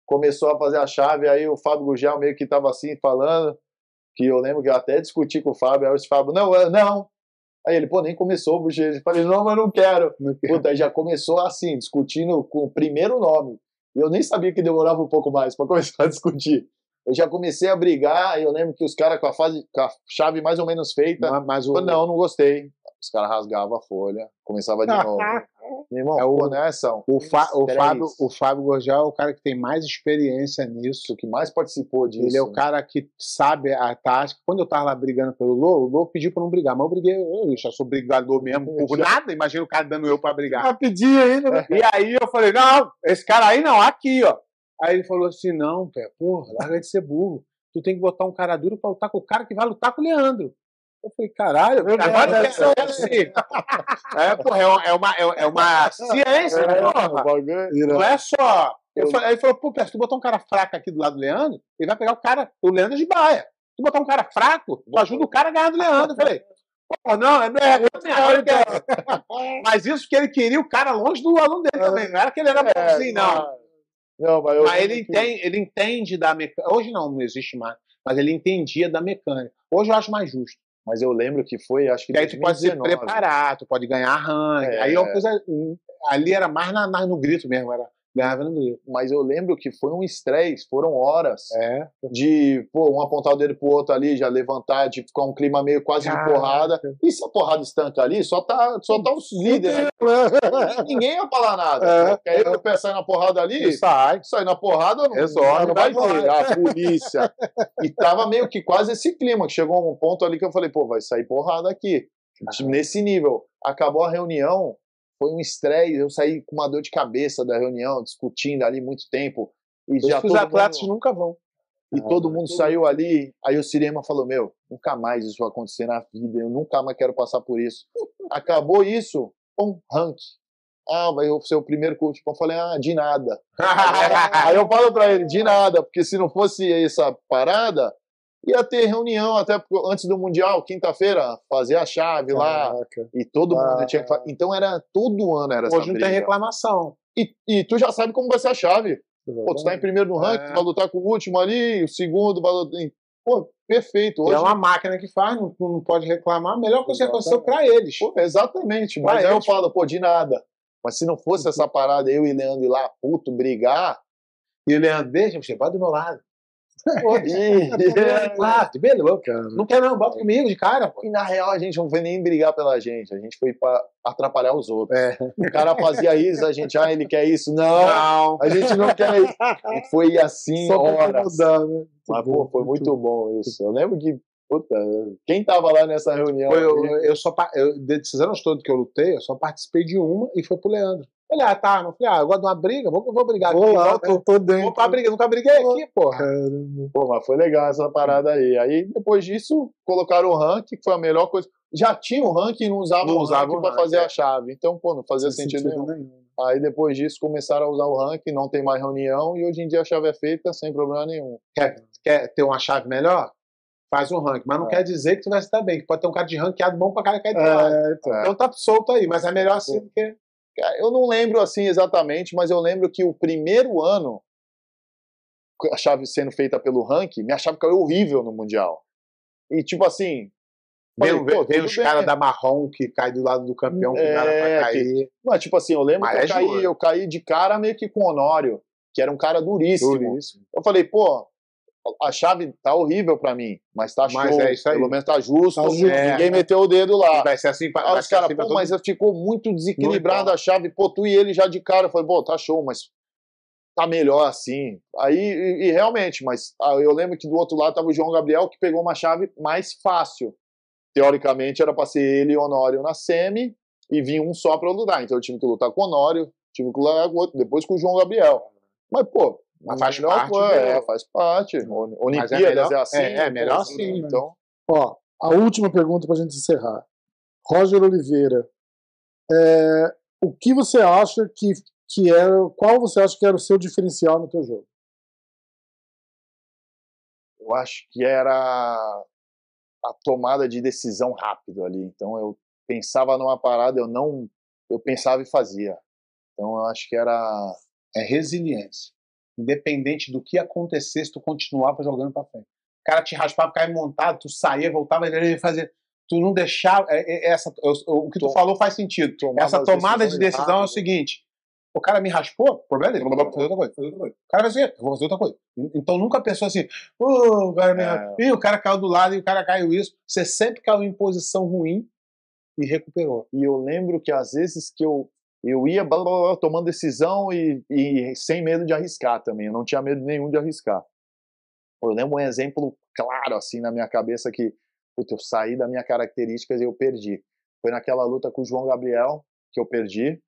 Começou a fazer a chave, aí o Fábio Gugel meio que tava assim falando. Que eu lembro que eu até discuti com o Fábio, aí o Fábio, não, não, Aí ele, pô, nem começou o. Eu falei, não, mas não quero. Não quero. Puta, aí já começou assim, discutindo com o primeiro nome. E eu nem sabia que demorava um pouco mais para começar a discutir. Eu já comecei a brigar, e eu lembro que os caras com a fase, com a chave mais ou menos feita, mas, mas o... não, não gostei. Os caras rasgavam a folha, começava de novo. *laughs* Meu irmão, é o, pô, né, são o, Fa, o, Fábio, o Fábio Gorgel é o cara que tem mais experiência nisso. Que mais participou disso. Ele é o cara que sabe a tática. Quando eu tava lá brigando pelo Lô, o Lô pediu pra não brigar, mas eu briguei, eu já sou brigador mesmo, *laughs* por nada, imagina o cara dando eu pra brigar. Ah, pedi ainda, né? E aí eu falei, não, esse cara aí não, aqui, ó. Aí ele falou assim, não, pé, porra, larga de ser burro. Tu tem que botar um cara duro pra lutar com o cara que vai lutar com o Leandro. Eu falei, caralho, agora eu quero assim. É, porra, é uma, é uma, é ciência, é, porra. Não é só. Eu falei, aí ele falou, pô, se tu botar um cara fraco aqui do lado do Leandro, ele vai pegar o cara, o Leandro de baia. Tu botar um cara fraco, tu ajuda o cara a ganhar do Leandro. Eu falei, pô, não, é merda. *laughs* Mas isso que ele queria o cara longe do aluno dele também. Não era que ele era bonzinho, não. Não, mas, mas ele, entende, ele entende da mecânica. Hoje não, não existe mais. Mas ele entendia da mecânica. Hoje eu acho mais justo. Mas eu lembro que foi, acho que. E aí tu pode se preparar, tu pode ganhar ranking. É, aí é uma coisa. Ali era mais na, na, no grito mesmo, era Ganhava no grito. Mas eu lembro que foi um estresse, foram horas É. de, pô, um apontar o dedo pro outro ali, já levantar, de ficar um clima meio quase de Caraca. porrada. E se a porrada estanca ali, só tá, só tá os líderes. *laughs* Ninguém ia falar nada. É. Porque aí o pé sai na porrada ali, sai. sai na porrada, não, Resolve, não vai vai ter a polícia. E tava meio que quase esse clima, que chegou um ponto ali que eu falei, pô, vai sair porrada aqui. Nesse nível. Acabou a reunião, foi um estresse, eu saí com uma dor de cabeça da reunião, discutindo ali muito tempo. E Por já os atletas mundo, nunca vão. e todo mundo saiu ali, aí o Cirema falou, meu, nunca mais isso vai acontecer na vida, eu nunca mais quero passar por isso. *laughs* Acabou isso, um rank. Ah, vai ser o primeiro coach. Eu falei, ah, de nada. *laughs* Aí eu falo pra ele, de nada, porque se não fosse essa parada, ia ter reunião até porque antes do Mundial, quinta-feira, fazer a chave lá, Caraca. e todo mundo Ah. tinha que fazer. Então era todo ano era essa Hoje não tem briga. reclamação. E, e tu já sabe como vai ser a chave. Pô, tu tá em primeiro no ranking, É. tu vai lutar com o último ali, o segundo vai lutar. Pô, perfeito. E Hoje, é uma máquina que faz, não, não pode reclamar. A melhor coisa que aconteceu pra eles. Pô, exatamente. Pra Mas aí eu eles. falo, pô, de nada. Mas se não fosse essa parada, eu e Leandro ir lá, puto, brigar. E o Leandro, deixa, você bota do meu lado. Pô, *laughs* e, *laughs* Claro, de beleza. Cara. Não quer não, bota comigo de cara, pô. e na real a gente não foi nem brigar pela gente, a gente foi pra atrapalhar os outros. É. O cara fazia isso, a gente, ah, ele quer isso. Não, Não. a gente não quer isso. E foi assim, Só horas. incomodar, né? Mas, pô, foi muito bom isso. Eu lembro que, puta, quem tava lá nessa reunião? Foi, eu, eu só, eu, desses anos todos que eu lutei, eu só participei de uma e foi pro Leandro. Falei, ah, tá, eu falei, ah, eu gosto de uma briga, vou, vou brigar Vou aqui. lá, eu tô dentro. Vou pra briga, nunca briguei aqui, porra. Caramba. Pô, mas foi legal essa parada aí. Aí, depois disso, colocaram o rank, que foi a melhor coisa. Já tinha o rank e não usava Não o usava rank o pra fazer é. a chave. Então, pô, não fazia Sem sentido, nenhum. nenhum. Aí, depois disso, começaram a usar o rank, não tem mais reunião, e hoje em dia a chave é feita sem problema nenhum. Quer ter uma chave melhor? Faz um ranking. Mas não É. quer dizer que tu vai se dar bem, que pode ter um cara de ranqueado bom pra cara lado. É, então. Então tá solto aí, mas é melhor assim do que. Eu não lembro assim exatamente, mas eu lembro que o primeiro ano, a chave sendo feita pelo rank, minha chave caiu horrível no Mundial. E tipo assim. Falei, vem, vem os caras da marrom que cai do lado do campeão, que É, nada pra que- cair. Mas, tipo assim, eu lembro Mas que eu é caí, juro. eu caí de cara meio que com o Honório, que era um cara duríssimo. Duríssimo. Eu falei, pô, a chave tá horrível pra mim, mas tá Mas show. é isso aí. Pelo menos tá justo. Tá justo. Ninguém meteu o dedo lá. Vai ser assim pra, Aí vai os caras, assim pra pô, mas mundo. ficou muito desequilibrada Não a chave. Pô, tu e ele já de cara. Eu falei, pô, tá show, mas tá melhor assim. Aí, e, e realmente, mas ah, eu lembro que do outro lado tava o João Gabriel, que pegou uma chave mais fácil. Teoricamente era pra ser ele e o Honório na semi, e vinha um só pra lutar. Então eu tive que lutar com o Honório, tive que lutar com o outro, depois com o João Gabriel. Mas, pô, Mas faz melhor parte é, faz parte. É Olimpíadas melhor- é, assim. é, é melhor assim, assim, né? Então, Ó, a última pergunta pra gente encerrar. Roger Oliveira, é, o que você acha que, que era, qual você acha que era o seu diferencial no teu jogo? eu acho que era a tomada de decisão rápido ali. Então eu pensava numa parada, eu não, eu pensava e fazia. Então eu acho que era É resiliência. Independente do que acontecesse, tu continuava jogando pra frente. O cara te raspava, caía montado, tu saía, voltava, ele ia fazer. Tu não deixava. é- é- essa, o que tu Tom- falou faz sentido. Essa tomada de decisão é o rápido. seguinte: o cara me raspou, problema dele, vou fazer outra coisa, fazer outra coisa. O cara vai eu vou fazer outra coisa. Então nunca pensou assim, "Ô, o cara me raspou. Ih, o cara caiu do lado e o cara caiu isso. Você sempre caiu em posição ruim e recuperou. E eu lembro que às vezes que eu eu ia blá, blá, blá, tomando decisão e, e sem medo de arriscar também. Eu não tinha medo nenhum de arriscar. Eu lembro um exemplo claro assim na minha cabeça que puta, eu saí da minha características e eu perdi. Foi naquela luta com o João Gabriel que eu perdi.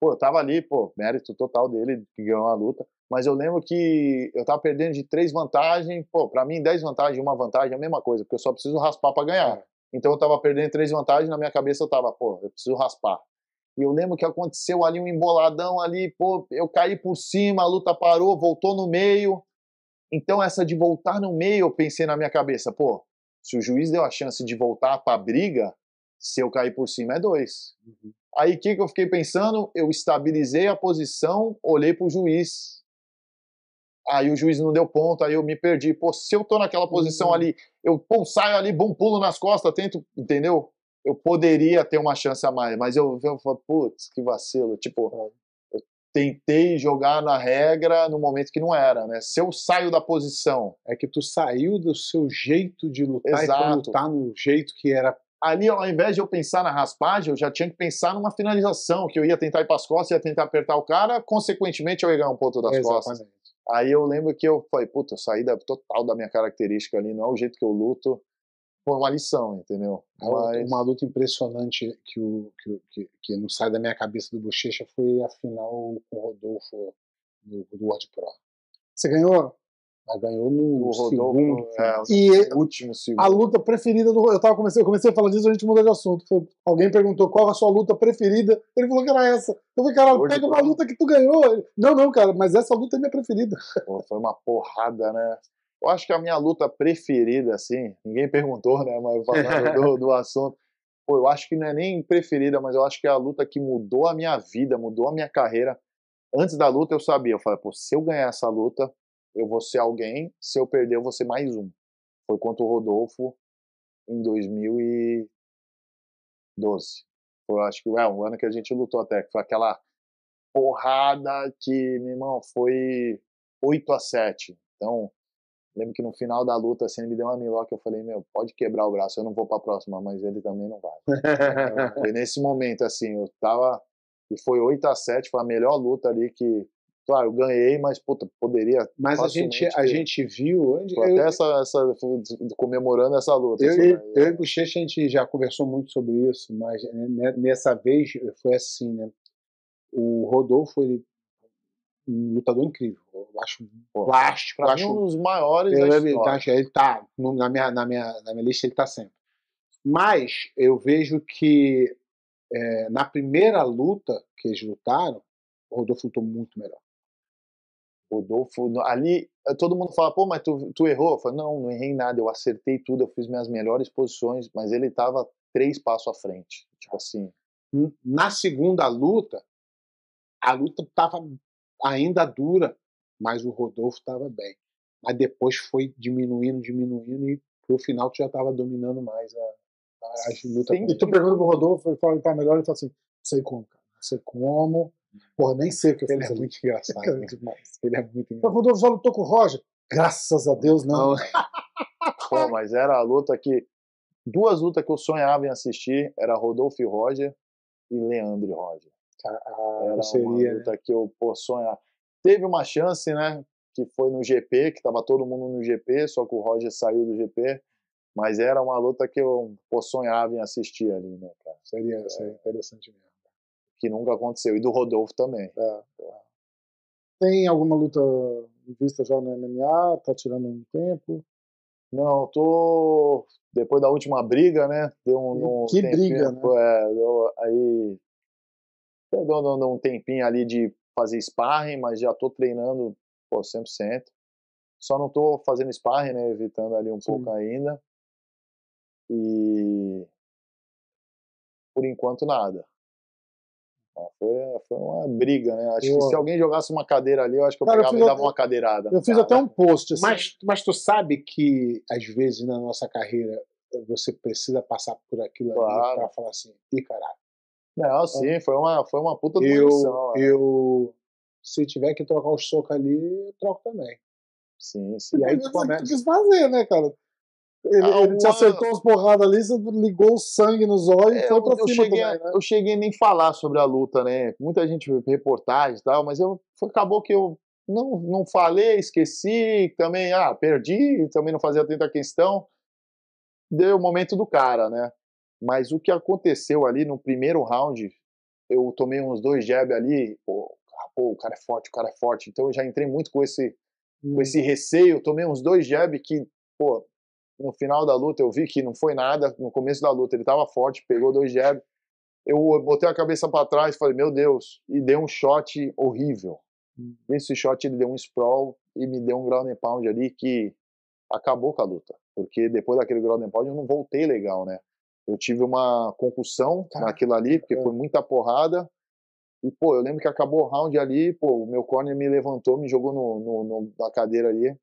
Pô, eu tava ali, pô, mérito total dele que ganhou a luta. Mas eu lembro que eu tava perdendo de três vantagens. Pô, pra mim, dez vantagens e uma vantagem é a mesma coisa, porque eu só preciso raspar pra ganhar. Então eu tava perdendo três vantagens, na minha cabeça eu tava, pô, eu preciso raspar. E eu lembro que aconteceu ali um emboladão ali, pô, eu caí por cima, a luta parou, voltou no meio. Então essa de voltar no meio, eu pensei na minha cabeça, pô, se o juiz deu a chance de voltar pra briga, se eu cair por cima é dois. Aí o que, que eu fiquei pensando? Eu estabilizei a posição, olhei pro juiz. Aí o juiz não deu ponto, aí eu me perdi. Pô, se eu tô naquela posição Uhum. ali, eu pô, saio ali, bom pulo nas costas, tento, entendeu? Eu poderia ter uma chance a mais, mas eu, eu falo, putz, que vacilo. Tipo, eu tentei jogar na regra no momento que não era, né? Se eu saio da posição. É que tu saiu do seu jeito de lutar Exato. e lutar no jeito que era. Ali, ao invés de eu pensar na raspagem, eu já tinha que pensar numa finalização, que eu ia tentar ir para as costas, ia tentar apertar o cara, consequentemente eu ia ganhar um ponto das Exatamente. costas. Aí eu lembro que eu falei, puta, eu saí da, total da minha característica ali, não é o jeito que eu luto foi uma lição, entendeu? Mas... Uma luta impressionante que, o, que, que, que, não sai da minha cabeça do Bochecha foi a final com o Rodolfo do, do World Pro. Você ganhou? Ela ganhou no segundo. É, e último segundo. A luta preferida do. Eu, tava, comecei, eu comecei a falar disso, a gente mudou de assunto. Foi, alguém perguntou qual a sua luta preferida. Ele falou que era essa. Eu falei, caralho, pega uma luta que tu ganhou. Ele, não, não, cara, mas essa luta é minha preferida. Pô, foi uma porrada, né? Eu acho que a minha luta preferida, assim, ninguém *laughs* perguntou, né? Mas falando do, *laughs* do assunto, pô, eu acho que não é nem preferida, mas eu acho que é a luta que mudou a minha vida, mudou a minha carreira. Antes da luta eu sabia, eu falei, pô, se eu ganhar essa luta, eu vou ser alguém, se eu perder, eu vou ser mais um. Foi contra o Rodolfo em 2012. Foi, acho que é um ano que a gente lutou até, que foi aquela porrada que, meu irmão, foi 8 a 7. Então, Lembro que no final da luta, assim, ele me deu uma miloca, eu falei, meu, pode quebrar o braço, eu não vou pra próxima, mas ele também não vai. *laughs* foi nesse momento, assim, eu tava, e foi 8 a 7 foi a melhor luta ali que, claro, eu ganhei, mas, puta, poderia... Mas a gente, a gente viu... Onde, eu, até essa, essa, comemorando essa luta. Eu, assim, eu, eu e o Bochecha, a gente já conversou muito sobre isso, mas né, nessa vez foi assim, né, o Rodolfo, ele um lutador incrível. Eu acho plástico. Pra acho um dos maiores eu, da história. Ele tá, na minha, na, minha, na minha lista, ele tá sempre. Mas eu vejo que é, na primeira luta que eles lutaram, o Rodolfo lutou muito melhor. Rodolfo, ali, todo mundo fala, pô, mas tu, tu errou? Eu falo, não, não errei nada, eu acertei tudo, eu fiz minhas melhores posições, mas ele tava três passos à frente. Tipo assim. Na segunda luta, a luta tava ainda dura, mas o Rodolfo estava bem. Mas depois foi diminuindo, diminuindo e pro final tu já estava dominando mais a, a, as lutas. E tu pergunta pro Rodolfo, ele fala que tá melhor, ele fala assim, sei como, cara, não sei como, porra, nem sei o que eu Ele é muito *laughs* engraçado. Né? Ele é muito engraçado. O Rodolfo já lutou com o Roger? Graças a Deus, não. não. Pô, mas era a luta que. Duas lutas que eu sonhava em assistir era Rodolfo e Roger e Leandro e Roger. Era seria, uma luta né? que eu pô, sonhar. Teve uma chance, né? Que foi no GP, que tava todo mundo no GP, só que o Roger saiu do GP. Mas era uma luta que eu pô, sonhava em assistir ali, né, cara? Seria, é, seria interessante mesmo. Que nunca aconteceu. E do Rodolfo também. É, é. Tem alguma luta vista já no MMA? Tá tirando um tempo? Não, tô. Depois da última briga, né? Deu um. Que briga, né? É, deu, aí Estou dando um tempinho ali de fazer sparring, mas já estou treinando por 100%. Só não estou fazendo sparring, né? Evitando ali um Sim. pouco ainda. E por enquanto nada. Foi, foi uma briga, né? Acho eu... que se alguém jogasse uma cadeira ali, eu acho que eu Cara, pegava eu e dava uma cadeirada. Eu fiz cara. até um post. Assim. Mas, mas tu sabe que, às vezes, na nossa carreira, você precisa passar por aquilo claro. ali para falar assim, ih, caralho, não, sim, foi uma, foi uma puta eu, Eu, se tiver que trocar o soco ali, eu troco também. Sim, sim. E aí tu começa... quis fazer, né, cara? Ele, ah, ele te acertou umas porradas ali, você ligou o sangue nos olhos é, e foi pra eu cima cheguei, também, né? Eu cheguei nem falar sobre a luta, né? Muita gente reportagem e tal, mas eu, acabou que eu não, não falei, esqueci, também, ah, perdi, também não fazia tanta questão. Deu o momento do cara, né? Mas o que aconteceu ali no primeiro round, eu tomei uns dois jab ali, pô, pô, o cara é forte, o cara é forte. Então eu já entrei muito com esse, hum. com esse receio, tomei uns dois jab que, pô, no final da luta eu vi que não foi nada, no começo da luta ele tava forte, pegou dois jab. Eu botei a cabeça para trás falei, meu Deus, e deu um shot horrível. Hum. Esse shot ele deu um sprawl e me deu um ground and pound ali que acabou com a luta. Porque depois daquele ground and pound eu não voltei legal, né? Eu tive uma concussão tá. naquilo ali, porque foi muita porrada. E, pô, eu lembro que acabou o round ali, pô, o meu corner me levantou, me jogou no, no, no, na cadeira ali.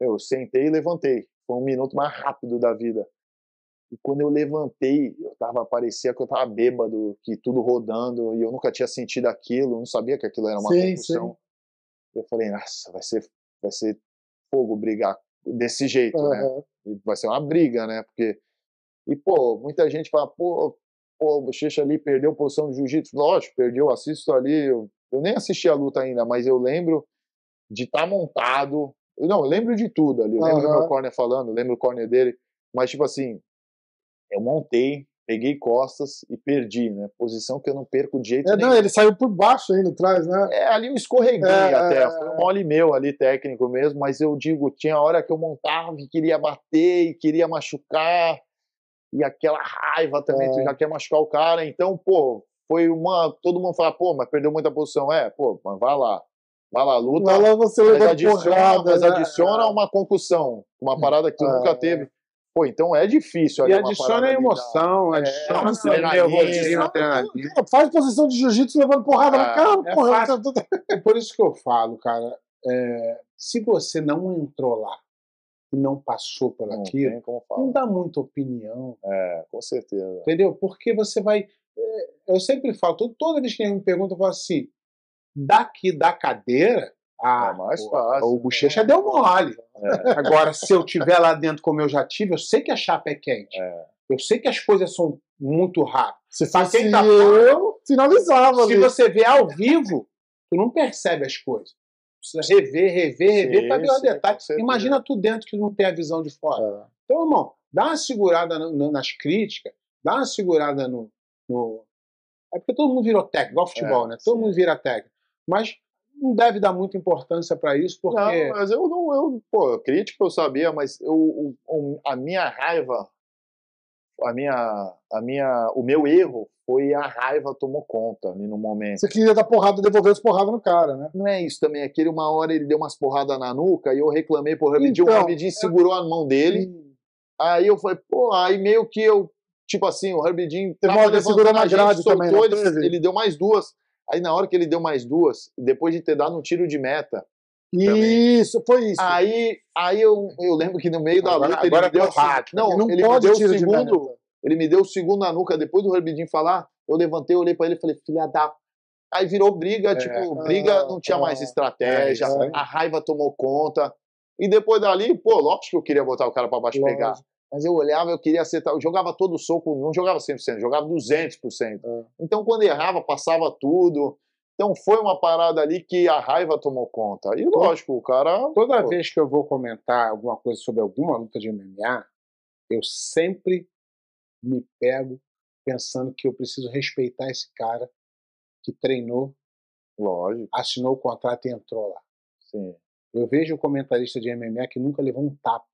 Eu sentei e levantei. Foi um minuto mais rápido da vida. E quando eu levantei, eu tava, parecia que eu tava bêbado, que tudo rodando, e eu nunca tinha sentido aquilo, não sabia que aquilo era uma sim, concussão. Sim. Eu falei, nossa, vai ser, vai ser fogo brigar desse jeito, uhum. né? E vai ser uma briga, né? Porque. E, pô, muita gente fala, pô, pô, o Bochecha ali perdeu posição de jiu-jitsu. Lógico, perdeu, assisto ali. Eu, eu, nem assisti a luta ainda, mas eu lembro de estar tá montado. Não, eu lembro de tudo ali. Eu lembro uhum. do meu corner falando, lembro o corner dele. Mas, tipo assim, eu montei, peguei costas e perdi, né? Posição que eu não perco de jeito é, nenhum. Não, ele saiu por baixo ainda atrás, né? É, ali eu escorreguei é, até, é, foi um mole meu ali, técnico mesmo, mas eu digo, tinha hora que eu montava e queria bater e queria machucar, e aquela raiva também, é. tu já quer machucar o cara, então, pô, foi uma, todo mundo fala, pô, mas perdeu muita posição, é, pô, mas vai lá, vai lá, luta, vai lá você mas adiciona, porrada, mas né? adiciona uma concussão, uma parada que tu nunca é. teve, Pô, então é difícil. E adiciona a emoção, é, adiciona é, Faz posição de jiu-jitsu levando porrada é, na cara. É, porra, é *laughs* por isso que eu falo, cara. É, se você não entrou lá e não passou por não aquilo, não dá muita opinião. É, com certeza. Entendeu? Porque você vai. É, eu sempre falo, toda vez que alguém me pergunta, eu falo assim: daqui da cadeira ah, é mais fácil. O bochecha deu mole. É. Agora, se eu tiver lá dentro como eu já tive, eu sei que a chapa é quente. É. Eu sei que as coisas são muito rápidas. Se fosse tá eu, finalizava. Se ali. você vê ao vivo, tu não percebe as coisas. Precisa rever, rever, rever para ver o detalhe. Imagina tu dentro que não tem a visão de fora. É. Então, irmão, dá uma segurada nas críticas, dá uma segurada no, no... É porque todo mundo virou técnico, igual futebol, é, né? Todo sim. mundo vira técnico. Mas não deve dar muita importância para isso, porque. Não, mas eu não. Eu, pô, crítico eu sabia, mas eu, a minha raiva, a minha, a minha, o meu erro foi a raiva tomou conta ali no momento. Você queria dar porrada, devolver as porradas no cara, né? Não é isso também. Aquele uma hora ele deu umas porradas na nuca e eu reclamei pro Rabidinho, então, o Rabidinho é... segurou a mão dele. Hum. Aí eu falei, pô, aí meio que eu, tipo assim, o Herbidinho tava segurando a grade soltou, também, ele, ele deu mais duas. Aí na hora que ele deu mais duas, depois de ter dado um tiro de meta. Isso, também, foi isso. Aí, aí eu, eu lembro que no meio da luta ele me deu rádio. Não, não ele me deu o segundo. Ele me deu o segundo na nuca depois do Herbidinho falar. Eu levantei, olhei para ele e falei, filha da. Aí virou briga, é, tipo, briga, não tinha mais estratégia, é, a raiva tomou conta. E depois dali, pô, lógico que eu queria botar o cara para baixo e pegar. Mas eu olhava, eu queria acertar. Eu jogava todo o soco, não jogava 100%, jogava 200%. É. Então, quando errava, passava tudo. Então, foi uma parada ali que a raiva tomou conta. E, lógico, o cara. Toda pô. vez que eu vou comentar alguma coisa sobre alguma luta de MMA, eu sempre me pego pensando que eu preciso respeitar esse cara que treinou, lógico, assinou o contrato e entrou lá. Sim. Eu vejo o comentarista de MMA que nunca levou um tapa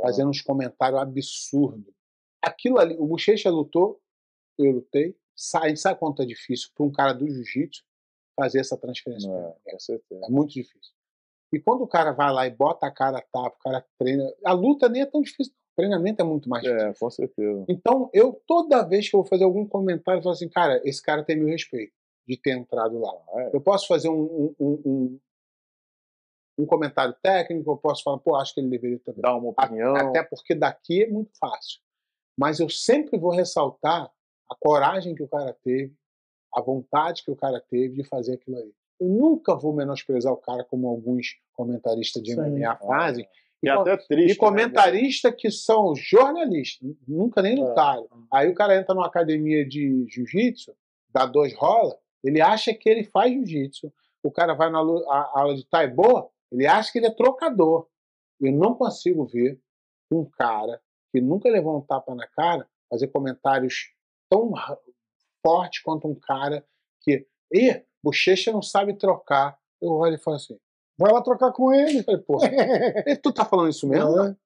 fazendo uns comentários absurdos. Aquilo ali, o Bochecha lutou, eu lutei. A gente sabe quanto é difícil para um cara do jiu-jitsu fazer essa transferência. É, é, muito difícil. E quando o cara vai lá e bota a cara a tapa, o cara treina. A luta nem é tão difícil. O treinamento é muito mais é, difícil. É, com certeza. Então, eu, toda vez que eu vou fazer algum comentário, eu falo assim, cara, esse cara tem meu respeito de ter entrado lá. Ah, é. Eu posso fazer um, um, um, um comentário técnico, eu posso falar, pô, acho que ele deveria ter. Dar uma opinião. Até porque daqui é muito fácil. Mas eu sempre vou ressaltar a coragem que o cara teve, a vontade que o cara teve de fazer aquilo aí. Eu nunca vou menosprezar o cara como alguns comentaristas de Sim. MMA fazem. E, e até triste. E comentaristas né? que são jornalistas, nunca nem é. lutaram. É. Aí o cara entra numa academia de jiu-jitsu, dá dois rola, ele acha que ele faz jiu-jitsu. O cara vai na aula de taibo, ele acha que ele é trocador. Eu não consigo ver um cara que nunca levou um tapa na cara fazer comentários tão fortes quanto um cara que, ih, bochecha não sabe trocar. Eu olho e falo assim, vai lá trocar com ele. Eu falei, pô, *laughs* tu tá falando isso mesmo? É.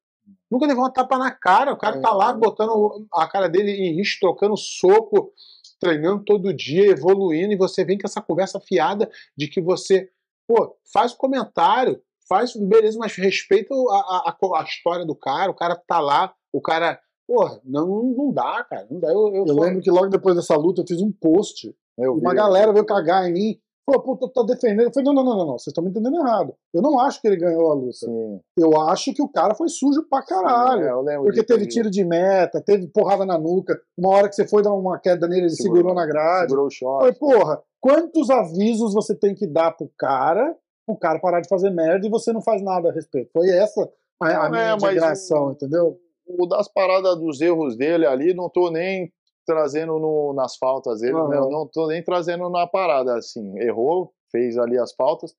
Nunca levou uma tapa na cara. O cara é. tá lá botando a cara dele em risco, trocando soco, treinando todo dia, evoluindo, e você vem com essa conversa fiada de que você Pô, faz um comentário, faz, beleza, mas respeita a, a, a, história do cara, o cara tá lá, o cara. Pô, não, não dá, cara. Não dá. Eu, eu, eu lembro que logo depois dessa luta eu fiz um post. Eu uma vi, galera veio cagar em mim. pô, puta, tá defendendo. Eu falei, não, não, não, não, não, vocês estão me entendendo errado. Eu não acho que ele ganhou a luta. Sim. Eu acho que o cara foi sujo pra caralho. É, eu lembro Porque teve tiro de meta, teve porrada na nuca. Uma hora que você foi dar uma queda nele, ele segurou, Segurou. na grade. Segurou o Foi, short. porra, quantos avisos você tem que dar pro cara, o cara parar de fazer merda e você não faz nada a respeito? Foi essa a, a Não, minha é, mas entendeu? O das paradas dos erros dele ali, não tô nem trazendo no- nas faltas dele, né? Eu não tô nem trazendo na parada, assim. Errou, fez ali as faltas,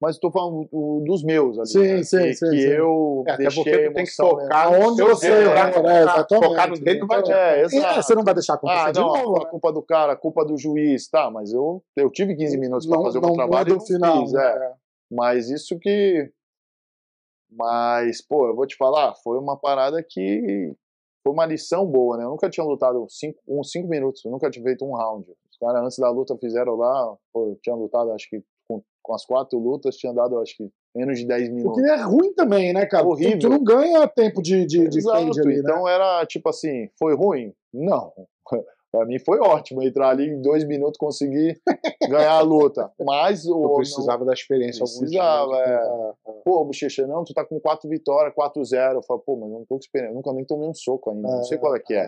mas tô falando o- dos meus ali. Sim, né? sim, que, sim, que sim. eu É, até deixei porque a tu tem que né? focar seu você né? né? Exatamente. Focar no dele não vai. É, exato. você não vai deixar acontecer Ah, de não, novo, a né? culpa do cara, a culpa do juiz, tá, mas eu, eu tive 15 minutos para Não- fazer o não meu trabalho e não final, fiz, né? é. Mas isso que. Mas, pô, eu vou te falar, foi uma parada que. Foi uma lição boa, né? Eu nunca tinha lutado cinco, uns 5 minutos, eu nunca tinha feito um round. Os caras antes da luta fizeram lá, pô, eu tinha lutado, acho que com, com as quatro lutas, tinha dado, acho que, menos de 10 O minutos. que é ruim também, né, cara? Tu- Horrível. Tu, não ganha tempo de, de, de Exato, ali, né? então era tipo assim, foi ruim? Não. *laughs* Pra mim foi ótimo entrar ali em dois minutos conseguir ganhar a luta. Mas o. Eu precisava da experiência. Precisava, dias, é. né? Pô, Bochecha, não, tu tá com quatro vitórias, 4-0. Eu falo, pô, mas eu não tô com experiência, eu nunca nem tomei um soco ainda, não sei qual é que é.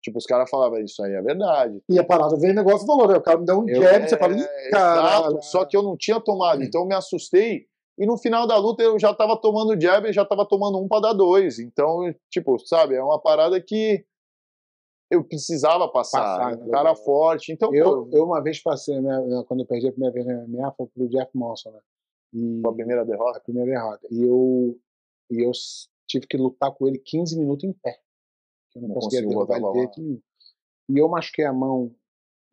Tipo, os caras falavam, isso aí é verdade. E a parada vem negócio e falou, né? O cara me deu um Eu- jab, você fala, É, caralho. Exato, só que eu não tinha tomado, então eu me assustei. E no final da luta eu já tava tomando jab e já tava tomando um pra dar dois. Então, tipo, sabe, é uma parada que eu precisava passar. Passar, um né? cara forte. Então, Eu, pô, eu uma vez passei, né, quando eu perdi a primeira vez na MMA, foi pro Jeff Monson, né? E a primeira derrota. a primeira derrota. E eu, e eu tive que lutar com ele 15 minutos em pé. Eu não, Não conseguia derrubar ele jeito nenhum. E eu machuquei a mão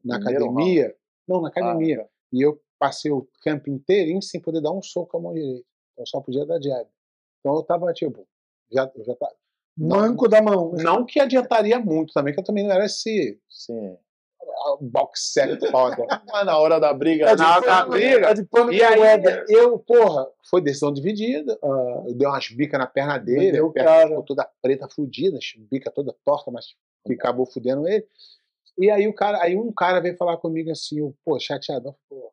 na Primeiro academia. Não, na academia. Ah, E eu passei o campo inteirinho sem poder dar um soco com a mão direita. Eu só podia dar jab. Então eu tava, tipo, já, eu já tava. Manco da mão. Não que adiantaria muito também, que eu também não era esse sim. ah, boxer foda. Mas na hora da briga. É Na- pano, na briga. é de pano E aí, Weber. eu, porra, foi decisão dividida. Eu dei umas bicas na perna dele, a perna cara. ficou toda preta, fudida, bica toda torta, mas que acabou fudendo ele. E aí o cara, aí um cara veio falar comigo assim, eu, pô, chateadão, pô.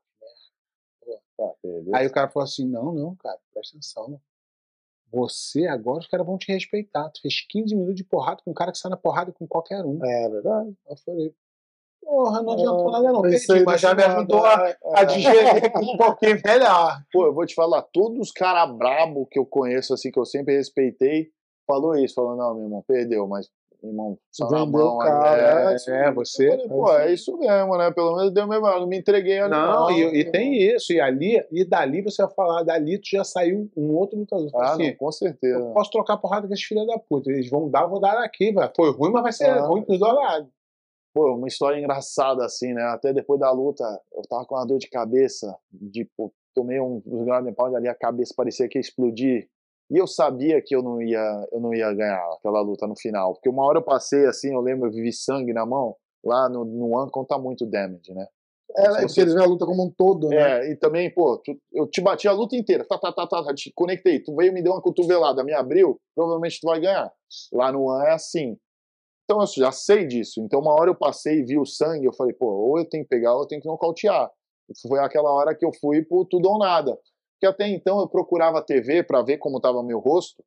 Tá. Aí o cara falou assim: não, não, cara, presta atenção. Você agora os caras vão te respeitar. Tu fez 15 minutos de porrada com um cara que sai na porrada com qualquer um. É verdade. Eu falei, porra, não adiantou nada não. Perdi, mas já me ajudou lado, a, é, a é. digerir um pouquinho melhor. Pô, eu vou te falar, todos os caras brabo que eu conheço, assim, que eu sempre respeitei, falou isso, falou, não, meu irmão, perdeu, mas, irmão, só na mão é, é, é, você- Eu falei, Pô, é isso mesmo, né? Pelo menos deu mesmo, eu não me entreguei ali. Não, e, e tem isso. E ali, e dali você vai falar, dali tu já saiu um outro lutador. Ah, assim, não, com certeza. eu posso trocar porrada com esses filhos da puta. Eles vão dar, vou dar aqui, velho. Foi ruim, mas vai ser Ah. ruim pros dois lados. Pô, uma história engraçada, assim, né? Até depois da luta, eu tava com uma dor de cabeça, de, pô, tomei um, um ground pound ali, a cabeça parecia que ia explodir. E eu sabia que eu não ia, eu não ia ganhar aquela luta no final. Porque uma hora eu passei assim, eu lembro, eu vi sangue na mão. Lá no, no One conta muito damage, né? É, é porque eles veem a luta como um todo, né? É, e também, pô, tu- eu te bati a luta inteira, tá, tá, tá, tá, tá, te conectei, tu veio e me deu uma cotovelada, me abriu, provavelmente tu vai ganhar. Lá no One é assim. Então eu já sei disso. Então uma hora eu passei e vi o sangue, eu falei, pô, ou eu tenho que pegar ou eu tenho que nocautear. Foi aquela hora que eu fui pro tudo ou nada. Porque até então eu procurava a TV para ver como tava meu rosto,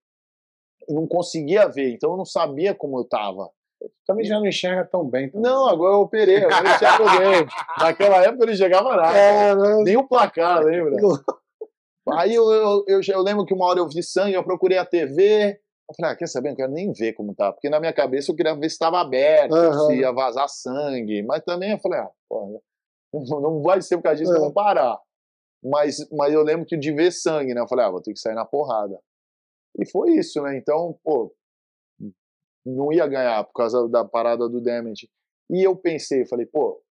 não conseguia ver, então eu não sabia como eu tava. Também já não enxerga tão bem. também. Não, agora eu operei, agora eu enxergo *laughs* bem. Naquela época eu não chegava nada. É, né? Nem o placar, lembra? *laughs* Aí eu, eu, eu, eu lembro que uma hora eu vi sangue, eu procurei a TV. Eu falei, ah, quer saber? Eu não quero nem ver como tá. Porque na minha cabeça eu queria ver se estava aberto, Aham. se ia vazar sangue. Mas também eu falei, ah, porra, não *laughs* não vai ser por causa disso que eu É. vou parar. Mas, mas eu lembro que de ver sangue, né? Eu falei, ah, vou ter que sair na porrada. E foi isso, né? Então, pô, não ia ganhar por causa da parada do damage. E eu pensei, falei, pô,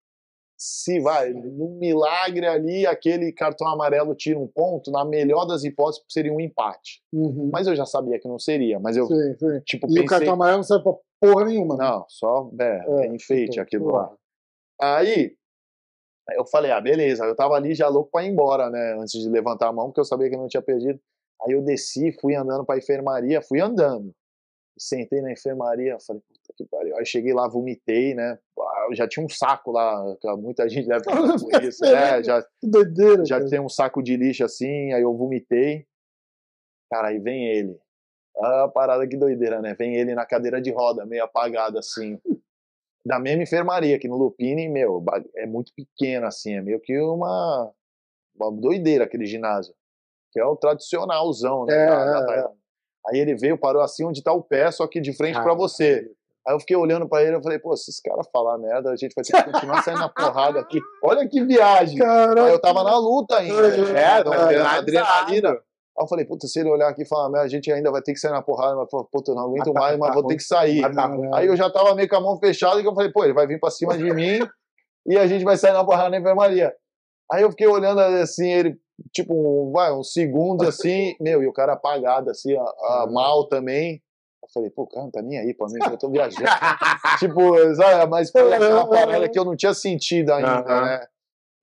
se vai, num milagre ali, aquele cartão amarelo tira um ponto, na melhor das hipóteses seria um empate. Uhum. Mas eu já sabia que não seria, mas eu, Sim, sim. tipo, E o pensei... cartão amarelo não serve pra porra nenhuma. né? Não, só é, É, enfeite tipo, aquilo lá. Aí, eu falei, ah, beleza. Eu tava ali já louco pra ir embora, né? Antes de levantar a mão, porque eu sabia que eu não tinha perdido. Aí eu desci, fui andando pra enfermaria, fui andando. Sentei na enfermaria, falei, puta que pariu. Aí cheguei lá, vomitei, né? Ah, já tinha um saco lá, muita gente deve passar por *laughs* isso. É, já, doideira, já tem um saco de lixo assim, aí eu vomitei. Cara, aí vem ele. Ah, parada que doideira, né? Vem ele na cadeira de roda, meio apagado assim. Da mesma enfermaria, que no Lupini, meu, é muito pequeno assim, é meio que uma, uma doideira aquele ginásio. Que é o tradicionalzão, né? É, da, da é, é. Aí ele veio, parou assim onde tá o pé, só que de frente para você. Aí eu fiquei olhando pra ele e falei, pô, se esse cara falar merda, a gente vai ter que continuar saindo na porrada aqui. Olha que viagem. Caraca. Aí eu tava na luta ainda. É, na tá adrenalina. adrenalina. Aí eu falei, puta, se ele olhar aqui e falar, merda, a gente ainda vai ter que sair na porrada, mas puta, eu não aguento mais, mas vou ter que sair. Tá ruim. Aí eu já tava meio com a mão fechada e eu falei, pô, ele vai vir pra cima de mim e a gente vai sair na porrada na enfermaria. Aí eu fiquei olhando assim, ele, tipo, um, vai, uns segundos assim, *laughs* meu, e o cara apagado, assim, a, a mal também. Eu falei, pô, cara, não tá nem aí pra mim, eu tô *laughs* viajando. tipo, sabe, mas foi aquela parada que eu não tinha sentido ainda, Aham. né?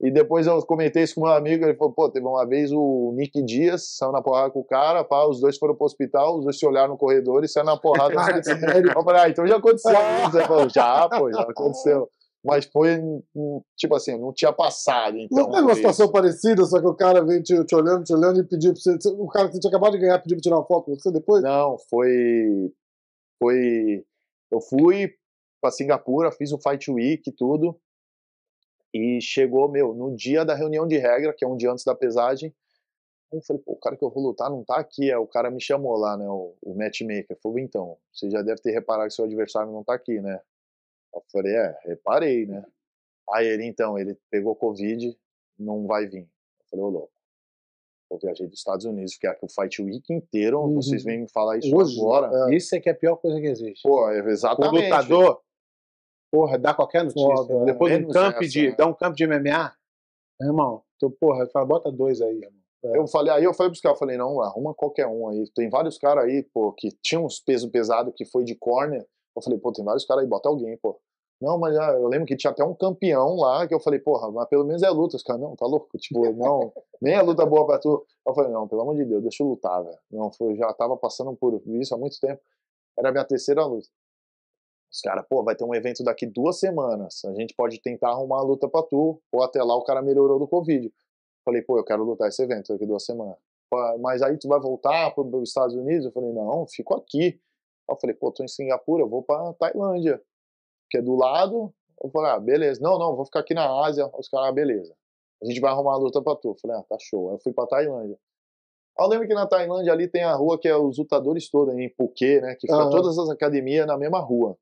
E depois eu comentei isso com meu amigo, ele falou, pô, teve uma vez o Nick Dias, saiu na porrada com o cara, pá, os dois foram pro hospital, os dois se olharam no corredor e saíram na porrada. *laughs* eu falei, ah, então já aconteceu isso. Ele falou, já, pô, já aconteceu. Mas foi, hum, tipo assim, não tinha passado, então. Não teve uma situação parecida, só que o cara vem te, te olhando, te olhando e pediu pra você. O cara que você tinha acabado de ganhar pediu pra tirar uma foto com você depois? Não, foi. Foi. Eu fui pra Singapura, fiz o Fight Week e tudo. E chegou, meu, no dia da reunião de regra, que é um dia antes da pesagem. Eu falei, pô, o cara que eu vou lutar não tá aqui. Aí o cara me chamou lá, né, o, o matchmaker. Falou, então, você já deve ter reparado que seu adversário não tá aqui, né? Eu falei, é, reparei, né? Aí ele, então, ele pegou Covid, não vai vir. Eu falei, ô louco. Eu viajei dos Estados Unidos, fiquei aqui o Fight Week inteiro, Uhum. vocês vêm me falar isso Hoje, agora. é. Isso é que é a pior coisa que existe. Pô, é O exatamente. lutador, porra, dá qualquer notícia. Foda, Depois de um camp essa, de. né? Dá um camp de MMA. Meu irmão, tu, porra, fala, bota dois aí, irmão. Eu falei, aí eu falei pros caras, falei, não, arruma qualquer um aí. Tem vários caras aí, pô, que tinham uns pesos pesados que foi de corner. Eu falei, pô, tem vários caras aí, bota alguém, pô. Não, mas já, eu lembro que tinha até um campeão lá, que eu falei, porra, mas pelo menos é luta. Os caras, não, tá louco? Tipo, *laughs* não, nem é luta boa pra tu. Eu falei, não, pelo amor de Deus, deixa eu lutar, velho. Não, foi, já tava passando por isso há muito tempo. Era a minha terceira luta. Os caras, pô, vai ter um evento daqui duas semanas. A gente pode tentar arrumar a luta pra tu, ou até lá o cara melhorou do Covid. Falei, pô, eu quero lutar esse evento daqui duas semanas. Mas aí tu vai voltar para os Estados Unidos? Eu falei, não, fico aqui. Eu falei, pô, tô em Singapura, eu vou pra Tailândia, que é do lado. Eu falei, ah, beleza. Não, não, vou ficar aqui na Ásia. Os caras, ah, beleza. A gente vai arrumar a luta pra tu. Eu falei, ah, tá show. Aí eu fui pra Tailândia. Eu lembro que na Tailândia ali tem a rua que é os lutadores todos, em Phuket, né? Que fica Aham. todas as academias na mesma rua.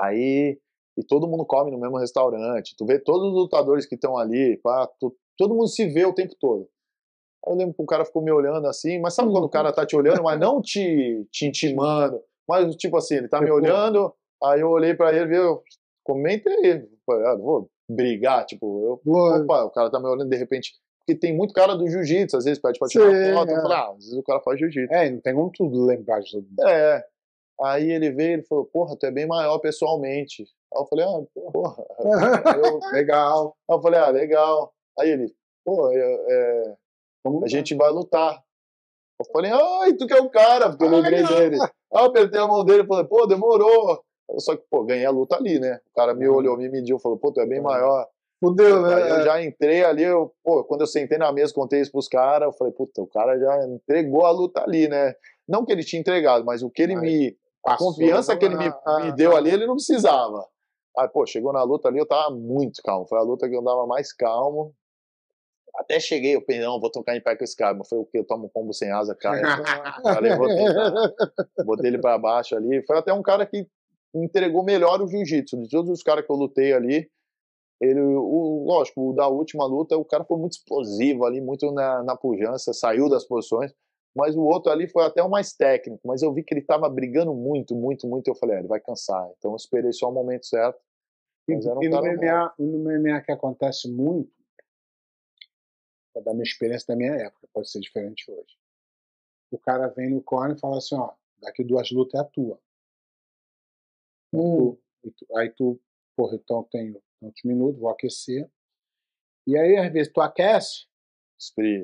Aí, e todo mundo come no mesmo restaurante. Tu vê todos os lutadores que estão ali, pá, tu- todo mundo se vê o tempo todo. Eu lembro que o cara ficou me olhando assim, mas sabe quando o cara tá te olhando, mas não te, te intimando, mas tipo assim, ele tá me Tipo- olhando, aí eu olhei pra ele, viu, comenta aí, Falei, ah, vou brigar, tipo, eu, opa, o cara tá me olhando de repente, porque tem muito cara do jiu-jitsu, às vezes pede pra tirar Sim, foto, é. falo, ah, às vezes o cara faz jiu-jitsu. É, não tem como tu lembrar de tudo. É. Aí ele veio ele falou, porra, tu é bem maior pessoalmente. Aí eu falei, ah, porra. *laughs* Eu, Legal. Aí eu falei, ah, legal. Aí ele, pô, é, é, a gente vai lutar. Eu falei, ai, tu que é o cara, porque eu lembrei dele. Aí eu apertei a mão dele e falei, pô, demorou. Só que, pô, ganhei a luta ali, né? O cara me olhou, me mediu, falou, pô, tu é bem maior. Fudeu, né? Aí eu já entrei ali, eu, pô, quando eu sentei na mesa, contei isso pros caras, eu falei, puta, o cara já entregou a luta ali, né? Não que ele tinha entregado, mas o que ele Mas me. A passou, confiança que ele me, me deu ali, ele não precisava. Aí, pô, chegou na luta ali, eu tava muito calmo. Foi a luta que eu andava mais calmo. Até cheguei, eu pensei, não, vou tocar em pé com esse cara. Mas foi o que? Eu tomo um pombo sem asa, cara. *laughs* Já levantei, tá? botei ele pra baixo ali. Foi até um cara que entregou melhor o jiu-jitsu. De todos os caras que eu lutei ali, ele, o, lógico, o da última luta, o cara foi muito explosivo ali, muito na, na pujança, saiu das posições. Mas o outro ali foi até o mais técnico. Mas eu vi que ele tava brigando muito, muito, muito. Eu falei, ah, ele vai cansar. Então eu esperei só o momento certo. E, um e no. MMA, no MMA que acontece muito, da minha experiência da minha época, pode ser diferente hoje. O cara vem no corner e fala assim, ó, daqui duas lutas é a tua. Hum, Tu- tu- aí tu, porra, então tenho tantos minutos, vou aquecer. E aí, às vezes, tu aquece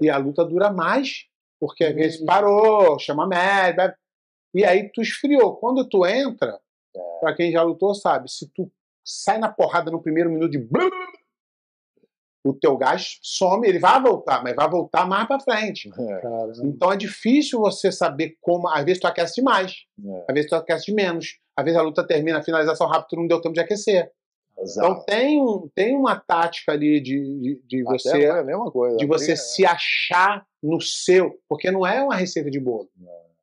e a luta dura mais, porque às vezes parou, chama médico, vai- e aí tu esfriou. Quando tu entra, É. pra quem já lutou sabe, se tu sai na porrada no primeiro minuto de o teu gás some, ele vai voltar, mas vai voltar mais para frente. É. Então é difícil você saber como. Às vezes tu aquece demais, é. às vezes tu aquece de menos, às vezes a luta termina, a finalização rápida, tu não deu tempo de aquecer. Exato. Então tem, um, tem uma tática ali de, de, de você, é coisa, de você se achar no seu, porque não é uma receita de bolo,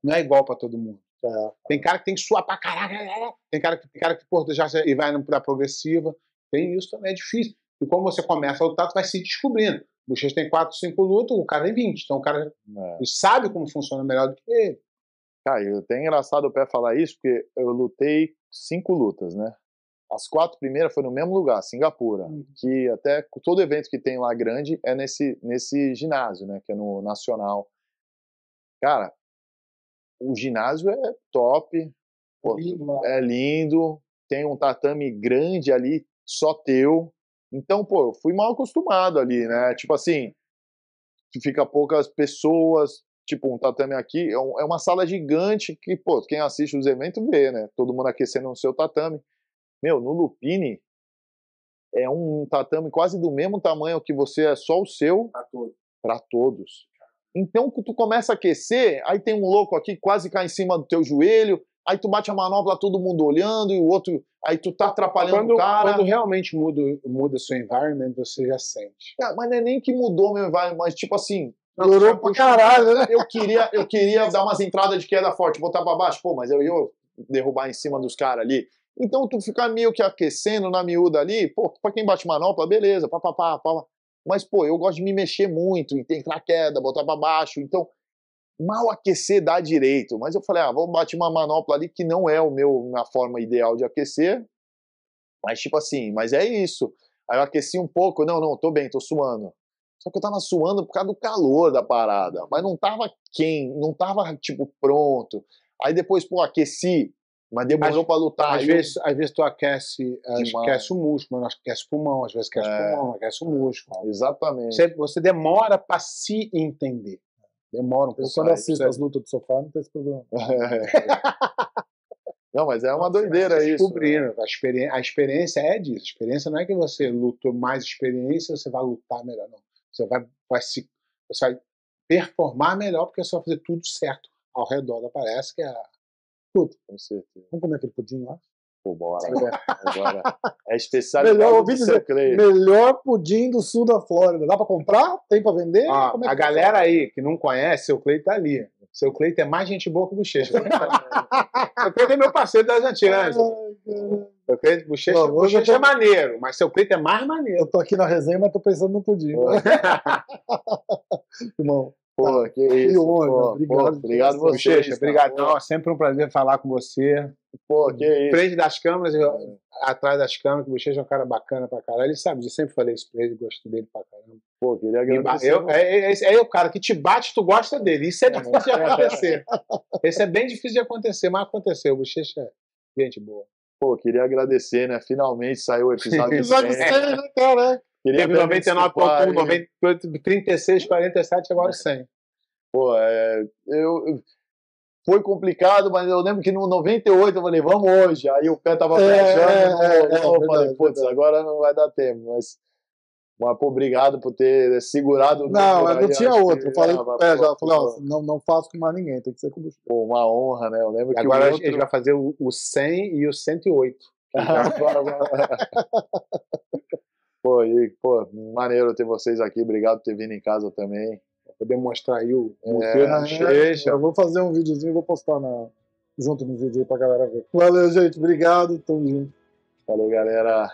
não é igual para todo mundo. É. Tem cara que tem que suar pra caraca, tem cara que, tem cara que pô, já e vai pra progressiva. Tem isso também, é difícil. E como você começa a lutar, tu vai se descobrindo. O Bochecha tem 4, 5 lutas, o cara tem 20. Então o cara é. sabe como funciona melhor do que ele. Cara, é até engraçado o pé falar isso, porque eu lutei cinco lutas, né? As quatro primeiras foi no mesmo lugar, Singapura, uhum. que até todo evento que tem lá grande é nesse, nesse ginásio, né? Que é no Nacional. Cara, o ginásio é top, pô, lindo, é lindo, tem um tatame grande ali, só teu. Então, pô, eu fui mal acostumado ali, né? Tipo assim, fica poucas pessoas, tipo um tatame aqui, é, é uma sala gigante que, pô, quem assiste os eventos vê, né? Todo mundo aquecendo no seu tatame. Meu, no Lupini é um tatame quase do mesmo tamanho que você é só o seu para todos. Pra todos. Então, tu começa a aquecer, aí tem um louco aqui quase cai em cima do teu joelho, aí tu bate a manobra, todo mundo olhando, e o outro, aí tu tá atrapalhando quando, o cara. Quando realmente muda, muda seu environment, você já sente. É, mas não é nem que mudou meu environment, mas tipo assim. Melhorou pra caralho, né? Eu queria, eu queria *laughs* dar umas entradas de queda forte, botar pra baixo, pô, mas eu ia derrubar em cima dos caras ali. Então tu ficar meio que aquecendo na miúda ali, pô, pra quem bate manopla, beleza, pá, pá, pá, pá. Mas, pô, eu gosto de me mexer muito, entrar queda, botar pra baixo. Então, mal aquecer dá direito. Mas eu falei, ah, vou bater uma manopla ali que não é o meu, minha forma ideal de aquecer. Mas, tipo assim, mas é isso. Aí eu aqueci um pouco, não, não, tô bem, tô suando. Só que eu tava suando por causa do calor da parada. Mas não tava quem, não tava, tipo, pronto. Aí depois, pô, aqueci, mas demorou para lutar. Às, eu... vezes, às vezes tu aquece, aquece o músculo, mas aquece o pulmão, às vezes aquece é. o pulmão, aquece o músculo. Exatamente. Você, você demora para se entender. Demora um pouco. Eu quando assisto as lutas do sofá, não tem esse problema. *laughs* Não, mas é uma doideira isso. Descobrindo. Né? A, experiência, a experiência é disso. A experiência não é que você lutou mais experiência, você vai lutar melhor, não. Você vai, vai se, você vai performar melhor porque você vai fazer tudo certo ao redor da parece que é a, tudo. Com certeza. Vamos comer aquele pudim lá? Pô, bora. Agora, é *laughs* especialidade melhor, dizer, Melhor pudim do sul da Flórida. Dá pra comprar? Tem pra vender? Ah, é a galera aí que não conhece, seu Cleito tá ali. Seu Cleito é mais gente boa que o Bochecha. *laughs* seu Cleito é meu parceiro das antigas. Seu Cleito, Bochecha, Bom, Bochecha tô... é maneiro, mas seu Cleito é mais maneiro. Eu tô aqui na resenha, mas tô pensando no pudim. *laughs* Irmão, Pô, que isso. honra, pô, obrigado. Pô, obrigado você. Bochecha, obrigado. Não, é sempre um prazer falar com você. Pô, que isso. Frente das câmeras, eu, atrás das câmeras, que o Bochecha é um cara bacana pra caralho. Ele sabe, eu sempre falei isso pra ele, gosto dele pra caramba. Pô, queria agradecer. Eu, é, é, é, o cara que te bate, tu gosta dele. Isso é difícil de acontecer. Esse é bem difícil de acontecer, mas aconteceu. O Bochecha é gente boa. Pô, queria agradecer, né? Finalmente saiu o episódio. *laughs* episódio 100, né, cara? Teve 99.1, 36, 47, agora 100. Pô, é, eu, foi complicado, mas eu lembro que no 98 eu falei, vamos hoje. Aí o pé tava é, fechando, é, não, é, não, eu falei, putz, agora não vai dar tempo. Mas, mas pô, obrigado por ter segurado. Não, eu não tinha outro. Eu falei, ah, pé, já, falei, ó, não, não faço com mais ninguém, tem que ser com você. Pô, uma honra, né? Eu lembro que agora outro... a gente vai fazer o, o 100 e o 108. *laughs* *laughs* pô, e, pô, maneiro ter vocês aqui. Obrigado por ter vindo em casa também poder mostrar aí o é, na bochecha. Eu vou fazer um videozinho e vou postar na, junto no vídeo aí pra galera ver. Valeu, gente. Obrigado. Tamo junto. Falou, galera.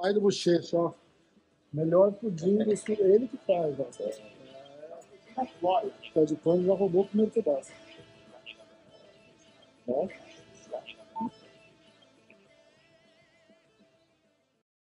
Pai do bochecho, ó. Melhor pudim do sul, ele que faz, ó. É... O Ted Cone já roubou o primeiro pedaço. Né?